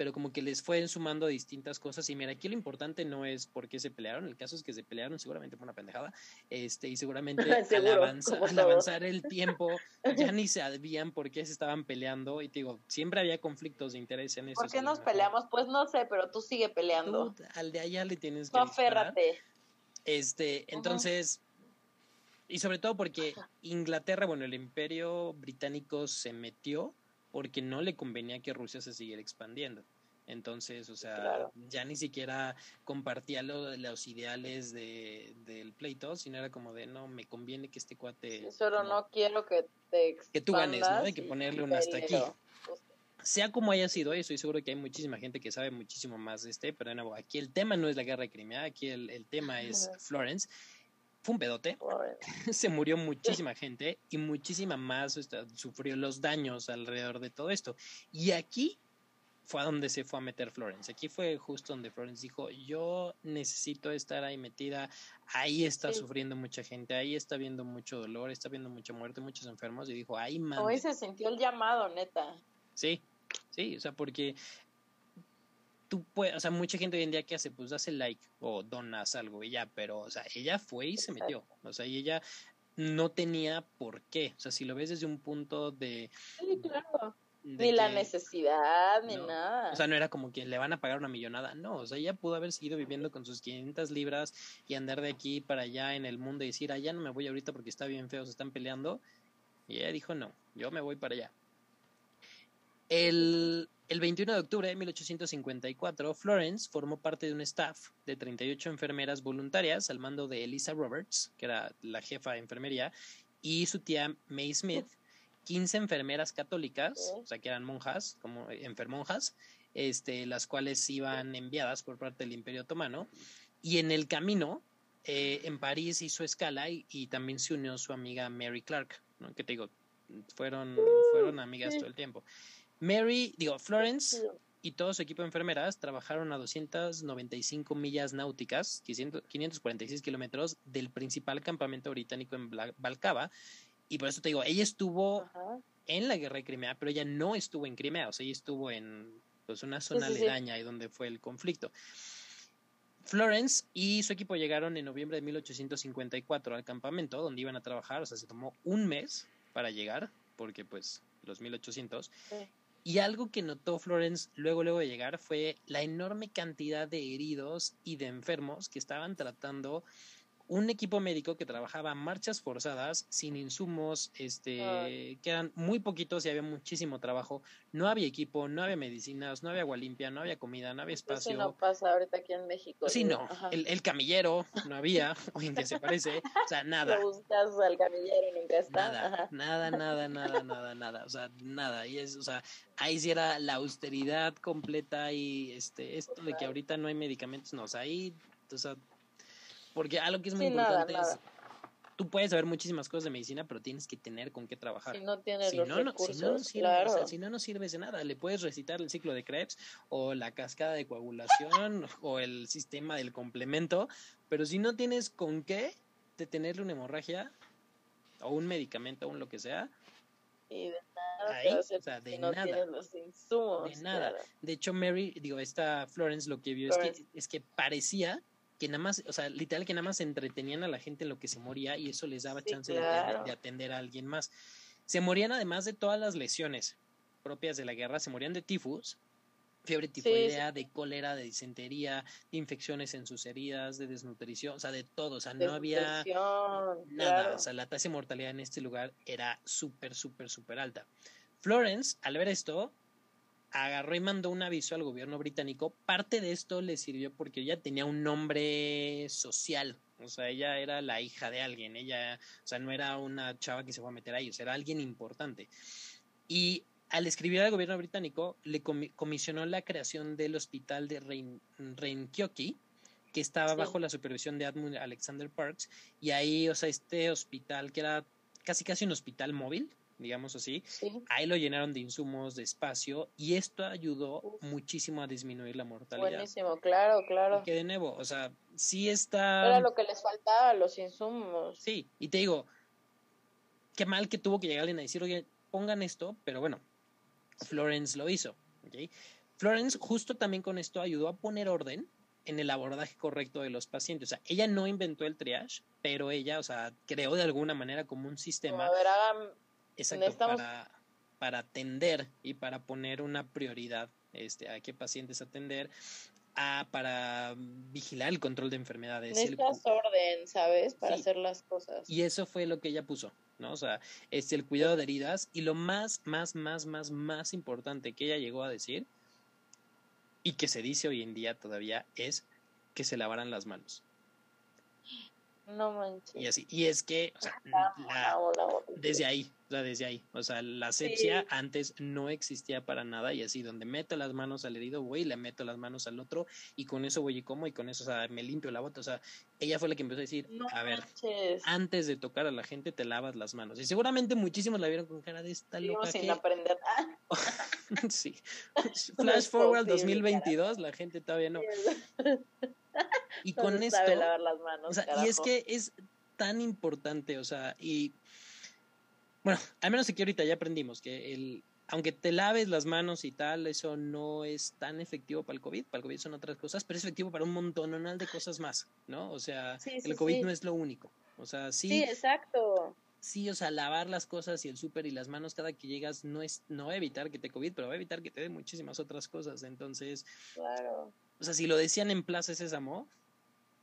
pero como que les fue sumando distintas cosas. Y mira, aquí lo importante no es por qué se pelearon, el caso es que se pelearon seguramente por una pendejada, este, y seguramente al, avanzar el tiempo ya ni sabían por qué se estaban peleando. Y te digo, siempre había conflictos de interés en eso. ¿Por qué nos peleamos? Pues no sé, pero tú sigue peleando. al de allá le tienes que. No, aférrate. Este, entonces. Y sobre todo porque Inglaterra, bueno, el imperio británico se metió porque no le convenía que Rusia se siguiera expandiendo. Entonces, o sea, ya ni siquiera compartía los ideales de, del pleito, sino era como de, no, me conviene que este cuate... solo no quiero que te Que tú ganes, ¿no? Hay que ponerle un hasta aquí. Sea como haya sido, y estoy seguro que hay muchísima gente que sabe muchísimo más de este, pero de nuevo, aquí el tema no es la guerra de Crimea, aquí el, el tema es Florence fue un pedote. Se murió muchísima gente y muchísima más sufrió los daños alrededor de todo esto. Y aquí fue a donde se fue a meter Florence. Aquí fue justo donde Florence dijo, yo necesito estar ahí metida, ahí está sufriendo mucha gente, ahí está viendo mucho dolor, está viendo mucha muerte, muchos enfermos, y dijo, ahí manda. Hoy se sintió el llamado, neta. Sí, sí, o sea, porque tú puedes, o sea, mucha gente hoy en día que hace, pues hace like o donas algo y ya, pero, o sea, ella fue y se metió, o sea, y ella no tenía por qué, o sea, si lo ves desde un punto de... Sí, claro. ni la necesidad, ni nada. O sea, no era como que le van a pagar una millonada, no, o sea, ella pudo haber seguido viviendo con sus 500 libras y andar de aquí para allá en el mundo y decir, allá no me voy ahorita porque está bien feo, se están peleando. Y ella dijo, no, yo me voy para allá. El, el 21 de octubre de 1854, Florence formó parte de un staff de 38 enfermeras voluntarias al mando de Elisa Roberts, que era la jefa de enfermería, y su tía May Smith, 15 enfermeras católicas, o sea, que eran monjas, como enfermonjas, este, las cuales iban enviadas por parte del Imperio Otomano. Y en el camino, eh, en París hizo escala y, y, también se unió su amiga Mary Clark, ¿no? que te digo, fueron, fueron amigas todo el tiempo. Mary, digo, Florence y todo su equipo de enfermeras trabajaron a 295 millas náuticas, 546 kilómetros del principal campamento británico en Balcaba. Y por eso te digo, ella estuvo en la guerra de Crimea, pero ella no estuvo en Crimea, o sea, ella estuvo en pues, una zona aledaña y donde fue el conflicto. Florence y su equipo llegaron en noviembre de 1854 al campamento donde iban a trabajar, o sea, se tomó un mes para llegar, porque pues los 1800, y algo que notó Florence luego, luego de llegar fue la enorme cantidad de heridos y de enfermos que estaban tratando un equipo médico que trabajaba marchas forzadas, sin insumos, este, que eran muy poquitos y había muchísimo trabajo. No había equipo, no había medicinas, no había agua limpia, no había comida, no había espacio. Eso no pasa ahorita aquí en México. Sí, no. El, camillero no había, hoy en día se parece. O sea, nada. buscas al camillero y nunca está. Nada, nada, nada, nada, nada, nada. O sea, nada. Y es, o sea, ahí sí era la austeridad completa y este, esto de que ahorita no hay medicamentos, no. O sea, ahí, o sea, porque algo que es muy importante es tú puedes saber muchísimas cosas de medicina, pero tienes que tener con qué trabajar. Si no tienes los no, recursos, si no, no sirve, claro. si no, no sirves de nada. Le puedes recitar el ciclo de Krebs o la cascada de coagulación o el sistema del complemento, pero si no tienes con qué detenerle una hemorragia o un medicamento o un lo que sea, y de nada Ahí, o sea, de si no nada. los insumos. de nada. claro. De hecho, Mary, digo, esta Florence lo que vio es Florence. que, es que parecía que nada más, o sea, literal que nada más entretenían a la gente en lo que se moría y eso les daba Sí, chance de- de- claro. de, atender a alguien más. Se morían además de todas las lesiones propias de la guerra, se morían de tifus, fiebre tifoidea, de cólera, de disentería, de infecciones en sus heridas, de desnutrición, o sea, de todo, o sea, no había nada, claro. o sea, la tasa de mortalidad en este lugar era súper, súper, súper alta. Florence, al ver esto, agarró y mandó un aviso al gobierno británico. Parte de esto le sirvió porque ella tenía un nombre social. O sea, ella era la hija de alguien. Ella, o sea, no era una chava que se fue a meter a ellos, era alguien importante. Y al escribir al gobierno británico, le comi- comisionó la creación del hospital de Rein, Reinkyoki, que estaba Sí. bajo la supervisión de Admiral Alexander Parks. Y ahí, o sea, este hospital, que era casi casi un hospital móvil, digamos así, Sí. Ahí lo llenaron de insumos, de espacio, y esto ayudó Uf. muchísimo a disminuir la mortalidad. Buenísimo, claro, claro. Que de nuevo, o sea, sí está. Era lo que les faltaba, los insumos. Sí, y te digo, qué mal que tuvo que llegar alguien a decir, oye, pongan esto, pero bueno, Florence lo hizo. Florence, justo también con esto, ayudó a poner orden en el abordaje correcto de los pacientes. O sea, ella no inventó el triage, pero ella, o sea, creó de alguna manera como un sistema. a ver, hagan, Exacto, Necesitamos- para, para atender y para poner una prioridad este, a qué pacientes atender, a, para vigilar el control de enfermedades. el necesitas orden, ¿sabes? Para Sí. hacer las cosas. y eso fue lo que ella puso, ¿no? O sea, este, el cuidado de heridas y lo más, más, más, más, más importante que ella llegó a decir y que se dice hoy en día todavía es que se lavaran las manos. No manches. Y así. Y es que, o sea, la-. Desde ahí, o sea, desde ahí. O sea, la asepsia Sí. antes no existía para nada y así, donde meto las manos al herido, voy y le meto las manos al otro y con eso voy y como y con eso, o sea, me limpio la bota. O sea, ella fue la que empezó a decir, No a ver, manches. antes de tocar a la gente te lavas las manos. Y seguramente muchísimos la vieron con cara de esta loca sin que... aprender. Ah, sí. No Flash forward posible, 2022, la gente todavía no. Y no con se esto... sabe lavar las manos, O sea, y es que es tan importante, o sea, y bueno, al menos aquí ahorita ya aprendimos que el, aunque te laves las manos y tal, eso no es tan efectivo para el COVID, para el COVID son otras cosas, pero es efectivo para un montón de cosas más, ¿no? O sea, Sí, sí, el COVID sí. no es lo único. O sea, Sí, sí, exacto. sí, o sea, lavar las cosas y el súper y las manos cada que llegas no es, no va a evitar que te COVID, pero va a evitar que te dé muchísimas otras cosas. Entonces, Claro. o sea, si lo decían en Plaza Sésamo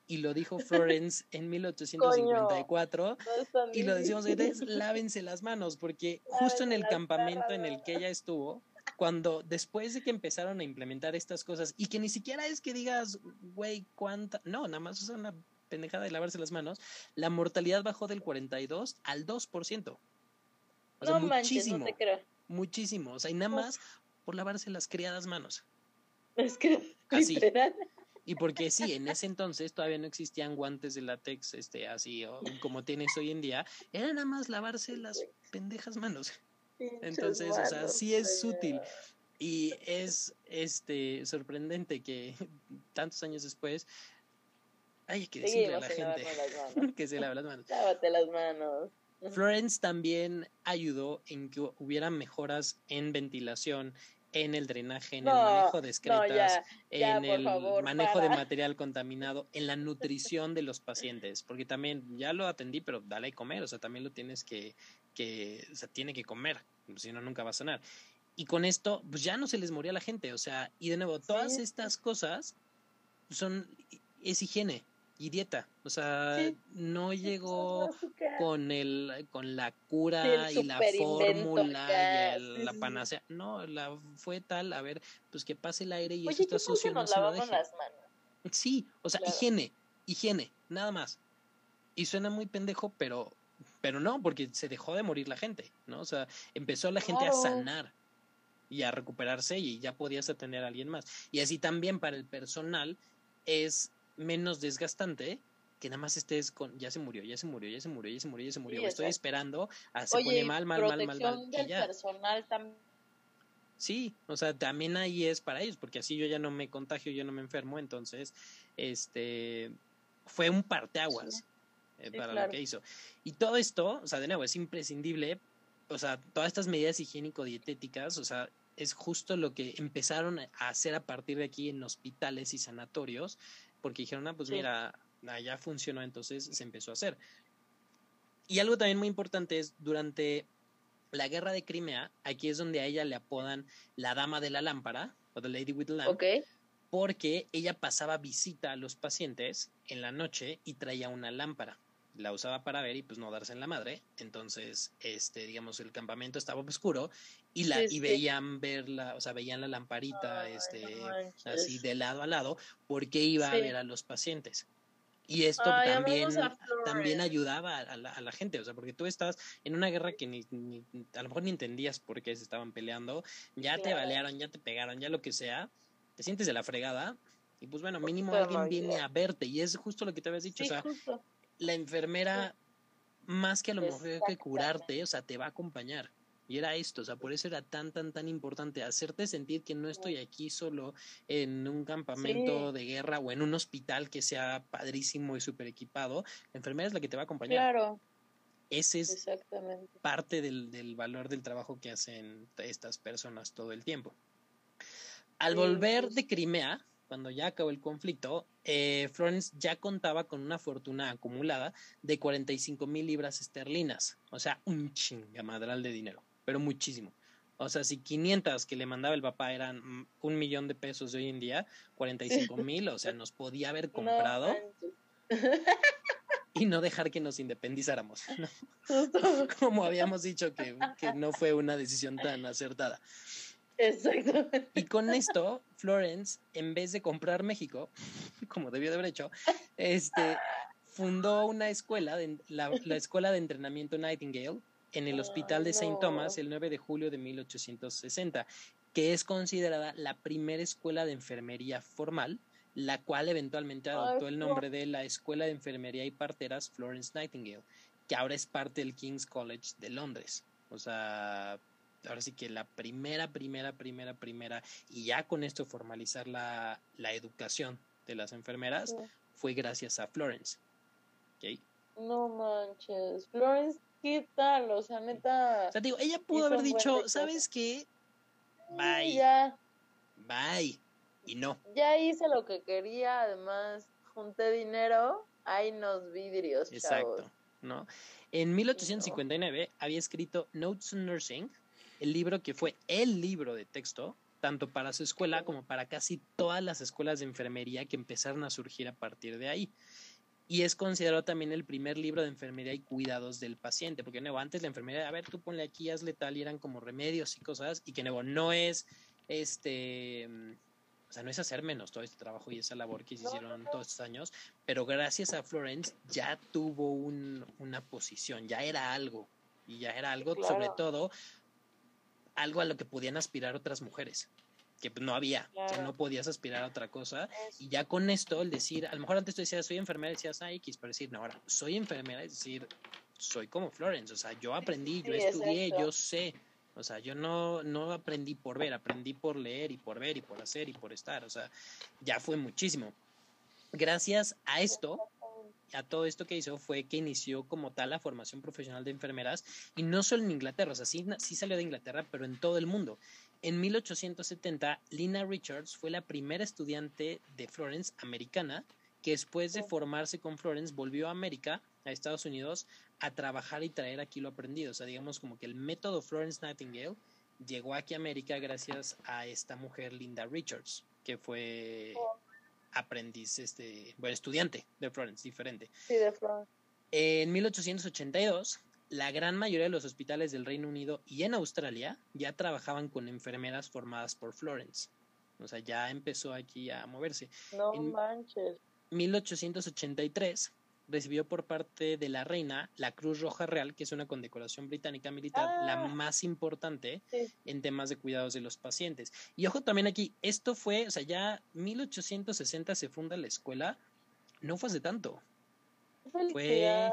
y lo dijo Florence en 1854, No es tan y lo decimos es lávense las manos, porque justo en el campamento en el que ella estuvo, cuando después de que empezaron a implementar estas cosas, y que ni siquiera es que digas, güey, cuánta, no, nada más es una pendejada de lavarse las manos, la mortalidad bajó del 42 al 2%. O sea, no manches, muchísimo, no te creo. muchísimo. O sea, y nada más por lavarse las criadas manos. Es que Así. literal. Y porque sí, en ese entonces todavía no existían guantes de látex, este, así, o como tienes hoy en día, era nada más lavarse las pendejas manos. Entonces, o sea, sí es útil. Y es este sorprendente que tantos años después hay que decirle a la gente que se lave las manos. Lávate las manos. Florence también ayudó en que hubiera mejoras en ventilación, en el drenaje, en el manejo de No, excretas, ya, ya, en el favor, manejo de material contaminado, en la nutrición de los pacientes, porque también ya lo atendí, pero dale a comer, o sea, también lo tienes que, que o sea, tiene que comer, si no, nunca va a sanar. Y con esto, pues ya no se les moría la gente, o sea, y de nuevo, todas Sí. estas cosas son, es higiene y dieta, o sea, Sí. no llegó con el con la cura Sí, y la fórmula y el- la panacea no la fue tal a ver pues que pase el aire y Oye, eso ¿qué está sucio no nos se lo deje las manos? sí o sea Claro. higiene higiene nada más y suena muy pendejo pero pero no porque se dejó de morir la gente no o sea empezó la gente a Claro. sanar y a recuperarse y ya podías atender a alguien más y así también para el personal es menos desgastante que nada más estés con, ya se murió, ya se murió, ya se murió, ya se murió, ya se murió, estoy esperando, a, se pone mal, mal, mal, mal, mal. Del personal también. Sí, o sea, también ahí es para ellos, porque así yo ya no me contagio, yo no me enfermo, entonces, este, fue un parteaguas eh, para lo que hizo. Y todo esto, o sea, de nuevo, es imprescindible, o sea, todas estas medidas higiénico-dietéticas, o sea, es justo lo que empezaron a hacer a partir de aquí en hospitales y sanatorios, porque dijeron, ah, pues mira, ya funcionó, entonces se empezó a hacer. Y algo también muy importante es, durante la guerra de Crimea, aquí es donde a ella le apodan la dama de la lámpara, o the lady with the lamp, porque ella pasaba visita a los pacientes en la noche y traía una lámpara la usaba para ver y pues no darse en la madre. Entonces, este, digamos, el campamento estaba oscuro y la, y veían verla, o sea, veían la lamparita, este, así de lado a lado, porque iba a ver a los pacientes. Y esto también, también ayudaba a la, a la, gente, o sea, porque tú estás en una guerra que ni, a lo mejor ni entendías por qué se estaban peleando, ya te balearon, ya te pegaron, ya lo que sea, te sientes de la fregada, y pues bueno, mínimo alguien viene a verte, y es justo lo que te habías dicho, o sea, la enfermera, más que a lo mejor que curarte, o sea, te va a acompañar. Y era esto, o sea, por eso era tan, tan, tan importante hacerte sentir que no estoy aquí solo en un campamento de guerra o en un hospital que sea padrísimo y súper equipado. La enfermera es la que te va a acompañar. Claro. Ese es parte del, del, valor del trabajo que hacen estas personas todo el tiempo. Al volver pues de Crimea, cuando ya acabó el conflicto, eh, Florence ya contaba con una fortuna acumulada de 45 mil libras esterlinas, o sea, un chingamadral de dinero, pero muchísimo. O sea, si 500 que le mandaba el papá eran un millón de pesos de hoy en día, 45 mil, o sea, nos podía haber comprado y no dejar que nos independizáramos. Como habíamos dicho que, que no fue una decisión tan acertada. Exactamente. Y con esto, Florence, en vez de comprar México, como debió de haber hecho, este, fundó una escuela, de, la, Escuela de Entrenamiento Nightingale, en el Hospital de St. Thomas el 9 de julio de 1860, que es considerada la primera escuela de enfermería formal, la cual eventualmente adoptó el nombre de la Escuela de Enfermería y Parteras Florence Nightingale, que ahora es parte del King's College de Londres. O sea, ahora sí que la primera, primera, primera, primera, y ya con esto formalizar la, la educación de las enfermeras, fue gracias a Florence. ¿Okay? No manches, Florence, ¿qué tal? O sea, neta. O sea, digo, ella pudo haber dicho, ¿sabes qué? Bye. Ya. Bye. Y no. Ya hice lo que quería, además junté dinero, hay nos vidrios. Exacto, ¿no? En 1859 había escrito Notes on Nursing, el libro que fue el libro de texto, tanto para su escuela como para casi todas las escuelas de enfermería que empezaron a surgir a partir de ahí. Y es considerado también el primer libro de enfermería y cuidados del paciente, porque nuevo, antes la enfermería, a ver, tú ponle aquí, hazle tal, y eran como remedios y cosas, y que nuevo, no es este, o sea, no es hacer menos todo este trabajo y esa labor que se hicieron todos estos años, pero gracias a Florence ya tuvo una posición, ya era algo, y ya era algo, sobre todo algo a lo que podían aspirar otras mujeres que no había, que no podías aspirar a otra cosa. Y ya con esto, el decir, a lo mejor antes tú decías, soy enfermera, decías, ah, X, pero decir, no, ahora, soy enfermera, es decir, soy como Florence, o sea, yo aprendí, yo estudié, yo sé, o sea, yo no, no aprendí por ver, aprendí por leer y por ver y por hacer y por estar, o sea, ya fue muchísimo. Gracias a esto, a todo esto que hizo fue que inició como tal la formación profesional de enfermeras y no solo en Inglaterra, o sea, sí, salió de Inglaterra, pero en todo el mundo. En 1870, Lina Richards fue la primera estudiante de Florence americana que después de formarse con Florence volvió a América, a Estados Unidos, a trabajar y traer aquí lo aprendido. O sea, digamos como que el método Florence Nightingale llegó aquí a América gracias a esta mujer, Linda Richards, que fue aprendiz, este, bueno, estudiante de Florence, diferente. Sí, de Florence. En 1882, la gran mayoría de los hospitales del Reino Unido y en Australia ya trabajaban con enfermeras formadas por Florence. O sea, ya empezó aquí a moverse. No en manches. 1883 recibió por parte de la reina la Cruz Roja Real, que es una condecoración británica militar, la ah. más importante en temas de cuidados de los pacientes. Y ojo también aquí, esto fue, o sea, ya 1860 se funda la escuela, no fue hace tanto. felicidad.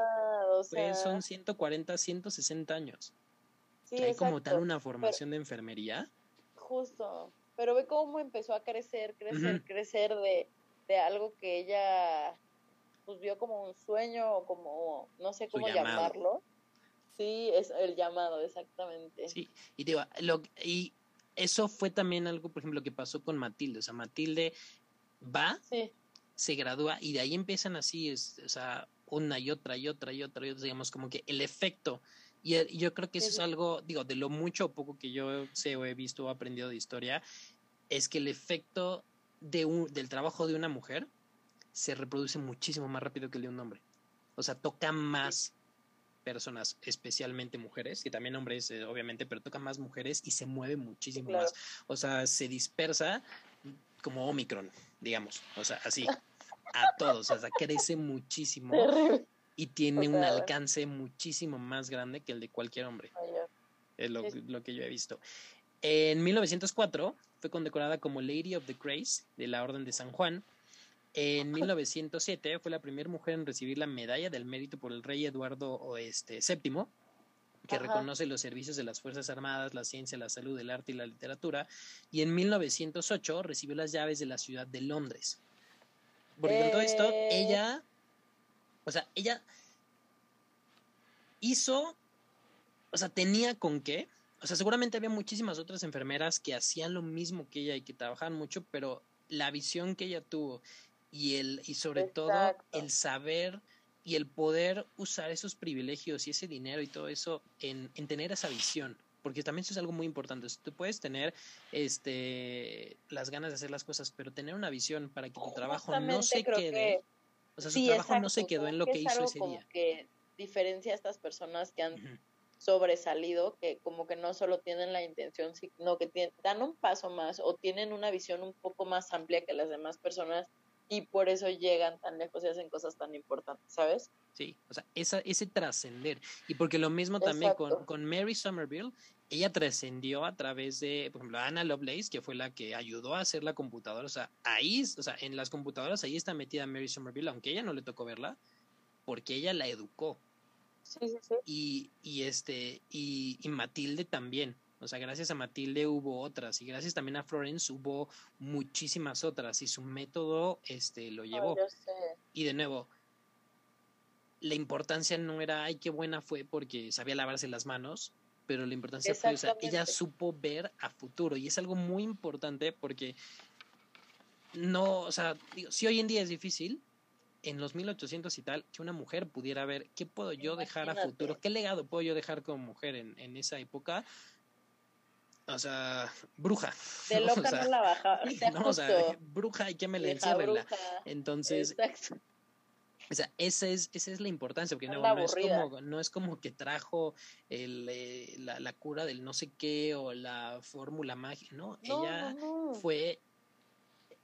o sea... son 140, 160 años. Sí, hay como tal una formación de enfermería. Justo. Pero ve cómo empezó a crecer, crecer, crecer de, de algo que ella pues vio como un sueño o como, no sé cómo llamarlo. Sí, es el llamado, exactamente. Sí, y digo, lo, y eso fue también algo, por ejemplo, que pasó con Matilde. O sea, Matilde va, se gradúa y de ahí empiezan así, es, o sea, una y otra y otra y otra y otra, digamos, como que el efecto. Y, yo creo que eso es algo, digo, de lo mucho o poco que yo sé o he visto o aprendido de historia, es que el efecto de un, del trabajo de una mujer se reproduce muchísimo más rápido que el de un hombre. O sea, toca más personas, especialmente mujeres, y también hombres, eh, obviamente, pero toca más mujeres y se mueve muchísimo más. O sea, se dispersa como Omicron, digamos. O sea, así, a todos. O sea, crece muchísimo y tiene un alcance muchísimo más grande que el de cualquier hombre. Es lo, lo que yo he visto. En 1904 fue condecorada como Lady of the Grace de la Orden de San Juan en 1907 fue la primera mujer en recibir la medalla del mérito por el rey Eduardo este, VII, que reconoce los servicios de las Fuerzas Armadas, la ciencia, la salud, el arte y la literatura. Y en 1908 recibió las llaves de la ciudad de Londres. Porque con todo esto, eh. ella, o sea, ella hizo, o sea, tenía con qué. O sea, seguramente había muchísimas otras enfermeras que hacían lo mismo que ella y que trabajaban mucho, pero la visión que ella tuvo y, el, y sobre todo el saber y el poder usar esos privilegios y ese dinero y todo eso en, en tener esa visión porque también eso es algo muy importante. Tú puedes tener este las ganas de hacer las cosas, pero tener una visión para que tu trabajo no se quede. o sea, su trabajo no se quedó en lo que hizo ese como día. que diferencia a estas personas que han sobresalido, que como que no solo tienen la intención, sino que dan un paso más o tienen una visión un poco más amplia que las demás personas y por eso llegan tan lejos y hacen cosas tan importantes, ¿sabes? Sí, o sea, esa, ese trascender. Y porque lo mismo también con, con, Mary Somerville, ella trascendió a través de, por ejemplo, Anna Lovelace, que fue la que ayudó a hacer la computadora. O sea, ahí, o sea, en las computadoras ahí está metida Mary Somerville, aunque ella no le tocó verla, porque ella la educó. Sí, sí, sí. Y, y este, y, y Matilde también. O sea, gracias a Matilde hubo otras y gracias también a Florence hubo muchísimas otras y su método este lo llevó. y de nuevo, la importancia no era, ay, qué buena fue porque sabía lavarse las manos, pero la importancia fue, o sea, ella supo ver a futuro y es algo muy importante porque no, o sea, digo, si hoy en día es difícil, en los 1800 y tal, que una mujer pudiera ver qué puedo yo dejar a futuro, qué legado puedo yo dejar como mujer en, en esa época, o sea, bruja. De loca no la baja. no, o sea, bruja y que me la encierren. Entonces, o sea, esa es, esa es la importancia, porque no, no, es como, no es como que trajo el, eh, la, la, cura del no sé qué o la fórmula mágica, no, ella fue,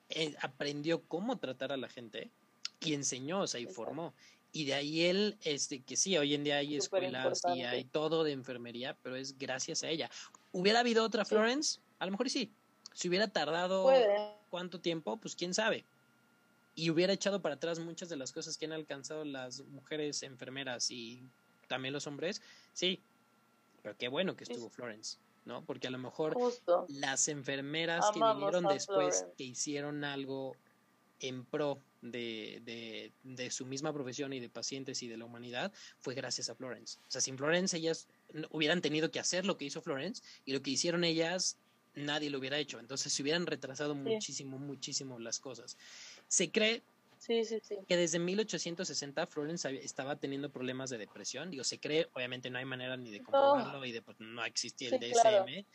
eh, aprendió cómo tratar a la gente y enseñó, o sea, y formó. Y de ahí él, este, que sí, hoy en día hay escuelas y hay todo de enfermería, pero es gracias a ella. ¿Hubiera habido otra Florence? A lo mejor sí. Si hubiera tardado cuánto tiempo, pues quién sabe. Y hubiera echado para atrás muchas de las cosas que han alcanzado las mujeres enfermeras y también los hombres, sí. Pero qué bueno que estuvo Florence, ¿no? Porque a lo mejor las enfermeras que vinieron después, que hicieron algo en pro de, de, de, su misma profesión y de pacientes y de la humanidad fue gracias a Florence. O sea, sin Florence ellas hubieran tenido que hacer lo que hizo Florence y lo que hicieron ellas nadie lo hubiera hecho. Entonces se hubieran retrasado muchísimo, muchísimo las cosas. Se cree que desde 1860 Florence estaba teniendo problemas de depresión. Digo, se cree, obviamente no hay manera ni de oh. comprobarlo y de, pues, no existía el DSM.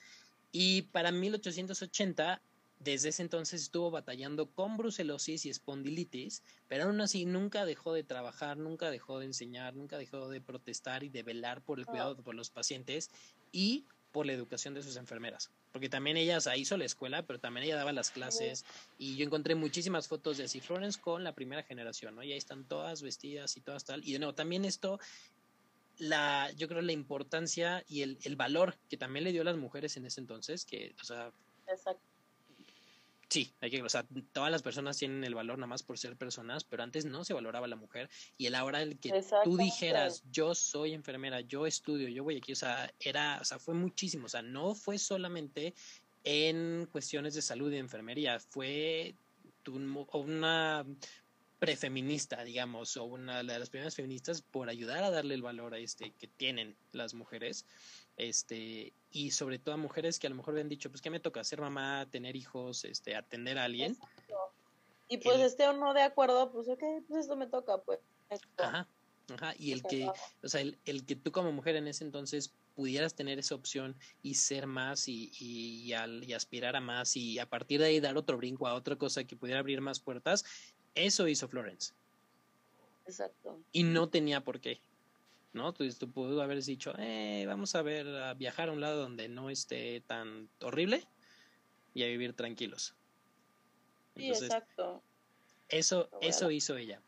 Y para 1880 desde ese entonces estuvo batallando con brucelosis y espondilitis, pero aún así nunca dejó de trabajar, nunca dejó de enseñar, nunca dejó de protestar y de velar por el cuidado por los pacientes y por la educación de sus enfermeras. Porque también ella hizo la escuela, pero también ella daba las clases. Y yo encontré muchísimas fotos de así Florence con la primera generación, ¿no? Y ahí están todas vestidas y todas tal. Y de nuevo, también esto, la, yo creo la importancia y el, el valor que también le dio a las mujeres en ese entonces, que, o sea, Exacto sí, hay que, o sea, todas las personas tienen el valor nada más por ser personas, pero antes no se valoraba la mujer y el ahora el que tú dijeras, yo soy enfermera, yo estudio, yo voy aquí, o sea, era, o sea, fue muchísimo, o sea, no fue solamente en cuestiones de salud y enfermería, fue una prefeminista, digamos, o una de las primeras feministas por ayudar a darle el valor a este que tienen las mujeres este, y sobre todo a mujeres que a lo mejor habían dicho, pues, ¿qué me toca? Ser mamá, tener hijos, este, atender a alguien. Y pues esté o no de acuerdo, pues, ok, pues esto me toca, pues. Ajá, ajá, y el que, o sea, el, el, que tú como mujer en ese entonces pudieras tener esa opción y ser más y, y, y, aspirar a más y a partir de ahí dar otro brinco a otra cosa que pudiera abrir más puertas, eso hizo Florence. Exacto. Y no tenía por qué. ¿No? Entonces tú pudo haber dicho, eh, vamos a ver, a viajar a un lado donde no esté tan horrible y a vivir tranquilos. sí, exacto. Eso, eso hizo ella.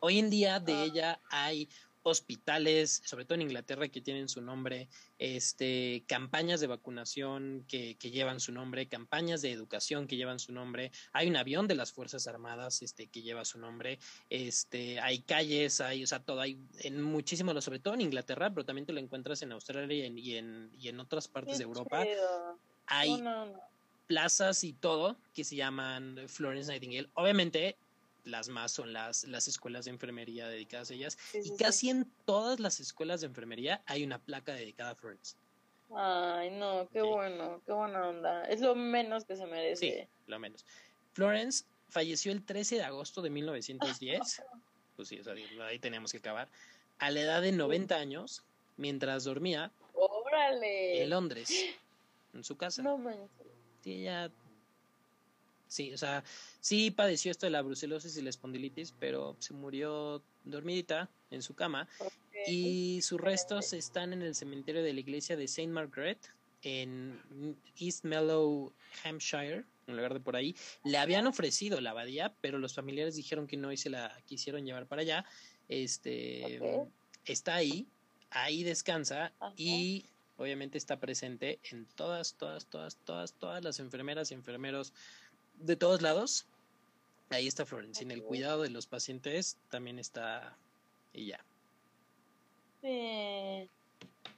Hoy en día de ah. ella hay hospitales, sobre todo en Inglaterra, que tienen su nombre, este, campañas de vacunación que, que, llevan su nombre, campañas de educación que llevan su nombre, hay un avión de las Fuerzas Armadas este, que lleva su nombre, este, hay calles, hay, o sea, todo, hay en muchísimo, sobre todo en Inglaterra, pero también te lo encuentras en Australia y en, y en, otras partes de Europa. Hay plazas y todo que se llaman Florence Nightingale. Obviamente las más son las, las escuelas de enfermería dedicadas a ellas. y casi en todas las escuelas de enfermería hay una placa dedicada a Florence. Ay, no, qué bueno, qué buena onda. Es lo menos que se merece. Sí, lo menos. Florence falleció el 13 de agosto de 1910. pues sí, o sea, ahí teníamos que acabar. A la edad de 90 años, mientras dormía. ¡Órale! En Londres, en su casa. No manches. Sí, ella Sí, o sea, sí padeció esto de la brucelosis y la espondilitis, pero se murió dormidita en su cama y sus restos están en el cementerio de la iglesia de Saint Margaret en East Mellow, Hampshire, un lugar de por ahí. Le habían ofrecido la abadía, pero los familiares dijeron que no y se la quisieron llevar para allá. Este está ahí, ahí descansa y obviamente está presente en todas, todas, todas, todas, todas las enfermeras y enfermeros de todos lados, ahí está Florencia. En el cuidado de los pacientes también está ella. Sí.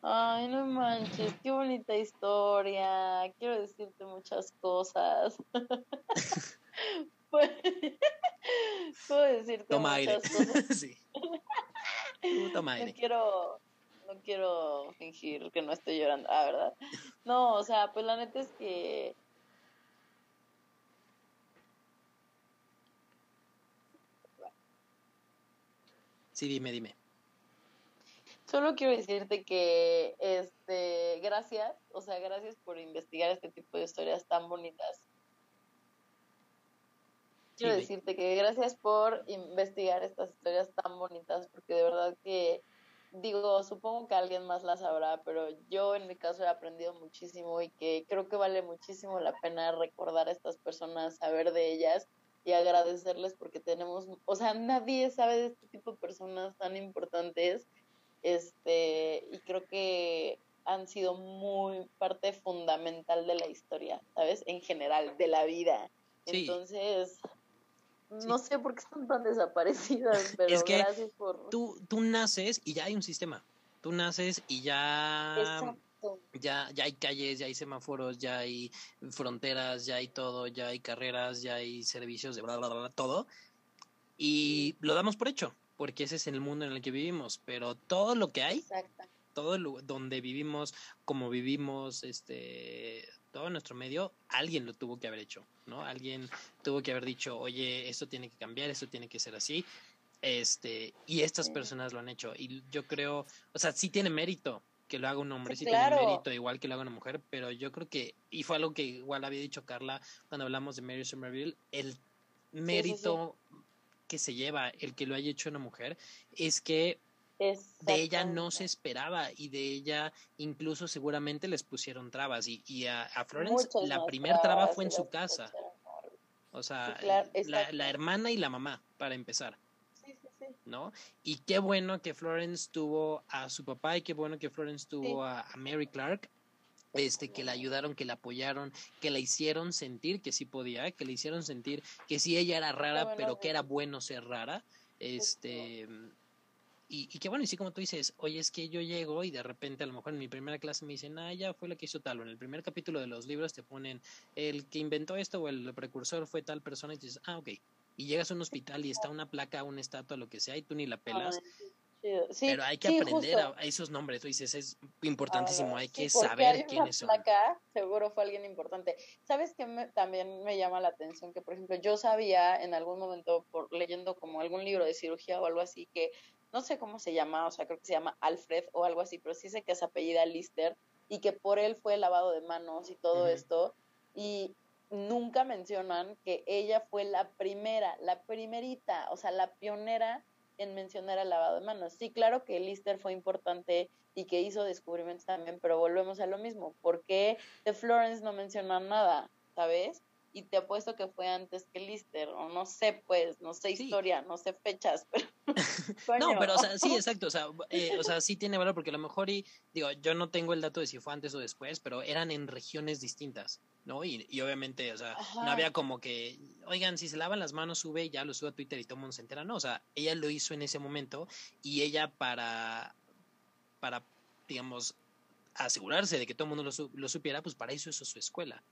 Ay, no manches, qué bonita historia. Quiero decirte muchas cosas. Puedo decirte Toma muchas aire. cosas. sí. toma aire. No quiero, no quiero fingir que no estoy llorando. Ah, ¿verdad? No, o sea, pues la neta es que Sí, dime, dime. Solo quiero decirte que, este, gracias, o sea, gracias por investigar este tipo de historias tan bonitas. Quiero decirte que gracias por investigar estas historias tan bonitas, porque de verdad que, digo, supongo que alguien más las sabrá, pero yo en mi caso he aprendido muchísimo y que creo que vale muchísimo la pena recordar a estas personas, saber de ellas y agradecerles porque tenemos, o sea, nadie sabe de este tipo de personas tan importantes, este, y creo que han sido muy parte fundamental de la historia, ¿sabes? En general, de la vida. Entonces, no sé por qué están tan desaparecidas, pero gracias por... Tú, tú naces y ya hay un sistema. Tú naces y ya ya, ya hay calles, ya hay semáforos, ya hay fronteras, ya hay todo, ya hay carreras, ya hay servicios de bla, bla, bla, todo. Y lo damos por hecho, porque ese es el mundo en el que vivimos. Pero todo lo que hay, todo lo, donde vivimos, como vivimos, este, todo nuestro medio, alguien lo tuvo que haber hecho, ¿no? Alguien tuvo que haber dicho, oye, esto tiene que cambiar, esto tiene que ser así. Este, y estas personas lo han hecho. Y yo creo, o sea, sí tiene mérito, que lo haga un hombre, sí, tiene mérito igual que lo haga una mujer, pero yo creo que, y fue algo que igual había dicho Carla cuando hablamos de Mary Somerville, el mérito que se lleva el que lo haya hecho una mujer es que de ella no se esperaba y de ella incluso seguramente les pusieron trabas y, y a, Florence la primera traba fue en su casa. O sea, la, la hermana y la mamá, para empezar. ¿No? Y qué bueno que Florence tuvo a su papá y qué bueno que Florence tuvo a, Mary Clark, este, que la ayudaron, que la apoyaron, que la hicieron sentir que sí podía, que le hicieron sentir que sí ella era rara, pero que era bueno ser rara. Este, y, y que bueno, y sí como tú dices, oye, es que yo llego y de repente a lo mejor en mi primera clase me dicen, ah, ya fue la que hizo tal, o en el primer capítulo de los libros te ponen, el que inventó esto o el precursor fue tal persona, y dices, ah, ok. Y llegas a un hospital y está una placa, una estatua, lo que sea, y tú ni la pelas. pero hay que aprender a, esos nombres, tú dices, es importantísimo, hay que saber quiénes son. Placa, seguro fue alguien importante. ¿Sabes qué también me llama la atención? Que, por ejemplo, yo sabía en algún momento, por leyendo como algún libro de cirugía o algo así, que no sé cómo se llama, o sea, creo que se llama Alfred o algo así, pero sí sé que es apellida Lister y que por él fue lavado de manos y todo esto. Y nunca mencionan que ella fue la primera, la primerita, o sea, la pionera en mencionar el lavado de manos. Sí, claro que Lister fue importante y que hizo descubrimientos también, pero volvemos a lo mismo. ¿Por qué de Florence no mencionan nada? ¿Sabes? Y te apuesto que fue antes que Lister, o no sé, pues, no sé historia, no sé fechas, pero... no, pero, o sea, sí, exacto, o sea, eh, o sea, sí tiene valor, porque a lo mejor, y digo, yo no tengo el dato de si fue antes o después, pero eran en regiones distintas, ¿no? Y, y obviamente, o sea, no había como que, oigan, si se lavan las manos, sube y ya lo sube a Twitter y todo el mundo se entera, no, o sea, ella lo hizo en ese momento, y ella para, para, digamos, asegurarse de que todo el mundo lo, lo supiera, pues para eso hizo su escuela.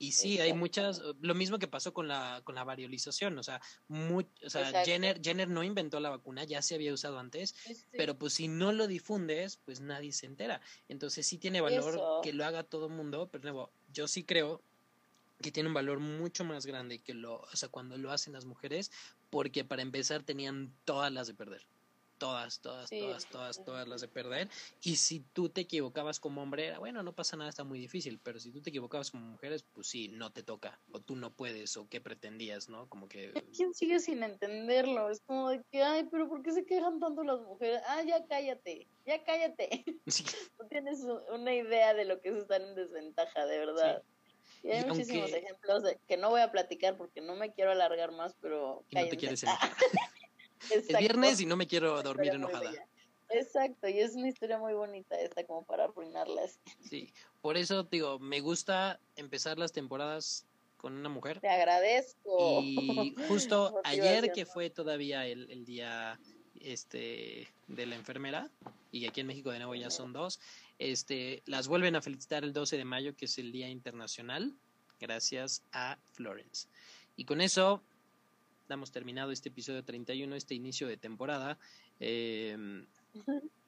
Y sí, hay muchas, lo mismo que pasó con la, con la variolización, o sea, o sea Jenner, Jenner no inventó la vacuna, ya se había usado antes, pero pues si no lo difundes, pues nadie se entera. Entonces sí tiene valor que lo haga todo el mundo, pero nuevo, yo sí creo que tiene un valor mucho más grande que lo, o sea, cuando lo hacen las mujeres, porque para empezar tenían todas las de perder todas, todas, todas, todas, todas las de perder. Y si tú te equivocabas como hombre, era bueno, no pasa nada, está muy difícil. Pero si tú te equivocabas como mujeres, pues sí, no te toca. O tú no puedes, o qué pretendías, ¿no? Como que. ¿Quién sigue sin entenderlo? Es como de que, ay, pero ¿por qué se quejan tanto las mujeres? Ah, ya cállate, ya cállate. no tienes una idea de lo que es estar en desventaja, de verdad. Y hay muchísimos ejemplos que no voy a platicar porque no me quiero alargar más, pero. no te quieres Es viernes y no me quiero dormir enojada. Exacto, y es una historia muy bonita esta como para arruinarlas. Sí, por eso digo, me gusta empezar las temporadas con una mujer. Te agradezco. Y justo ayer que fue todavía el, el, día este de la enfermera y aquí en México de nuevo ya son dos, este las vuelven a felicitar el 12 de mayo que es el Día Internacional gracias a Florence. Y con eso damos terminado este episodio 31, este inicio de temporada. Em,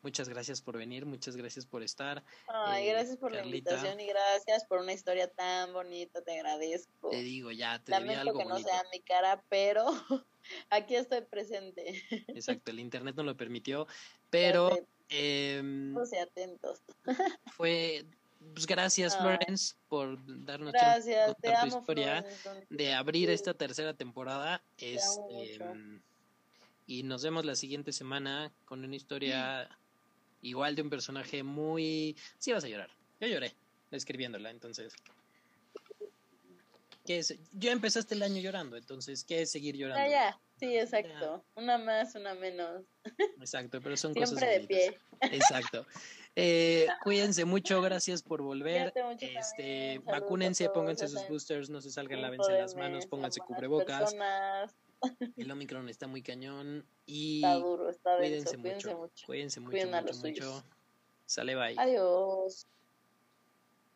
muchas gracias por venir, muchas gracias por estar. Ay, eh, gracias por la invitación y gracias por una historia tan bonita, te agradezco. Te digo, ya te Lamento algo que no sea mi cara, pero aquí estoy presente. Exacto, el internet no lo permitió, pero... Eh, atentos. fue pues gracias, Florence, por darnos gracias, tu historia de abrir esta tercera temporada. Este, y nos vemos la siguiente semana con una historia igual de un personaje muy. Sí, vas a llorar. Yo lloré escribiéndola, entonces. ¿Qué es? Yo empezaste el año llorando, entonces, ¿qué es seguir llorando? Ya, ya. Sí, exacto. Una más, una menos. Exacto, pero son cosas de pie. Exacto. Eh, cuídense mucho, gracias por volver. Este, vacúnense, pónganse sus boosters, no se salgan, lávense las manos, pónganse cubrebocas. El Omicron está muy cañón y está duro, está cuídense, mucho, Cuídense mucho, mucho, mucho. Sale bye. Adiós.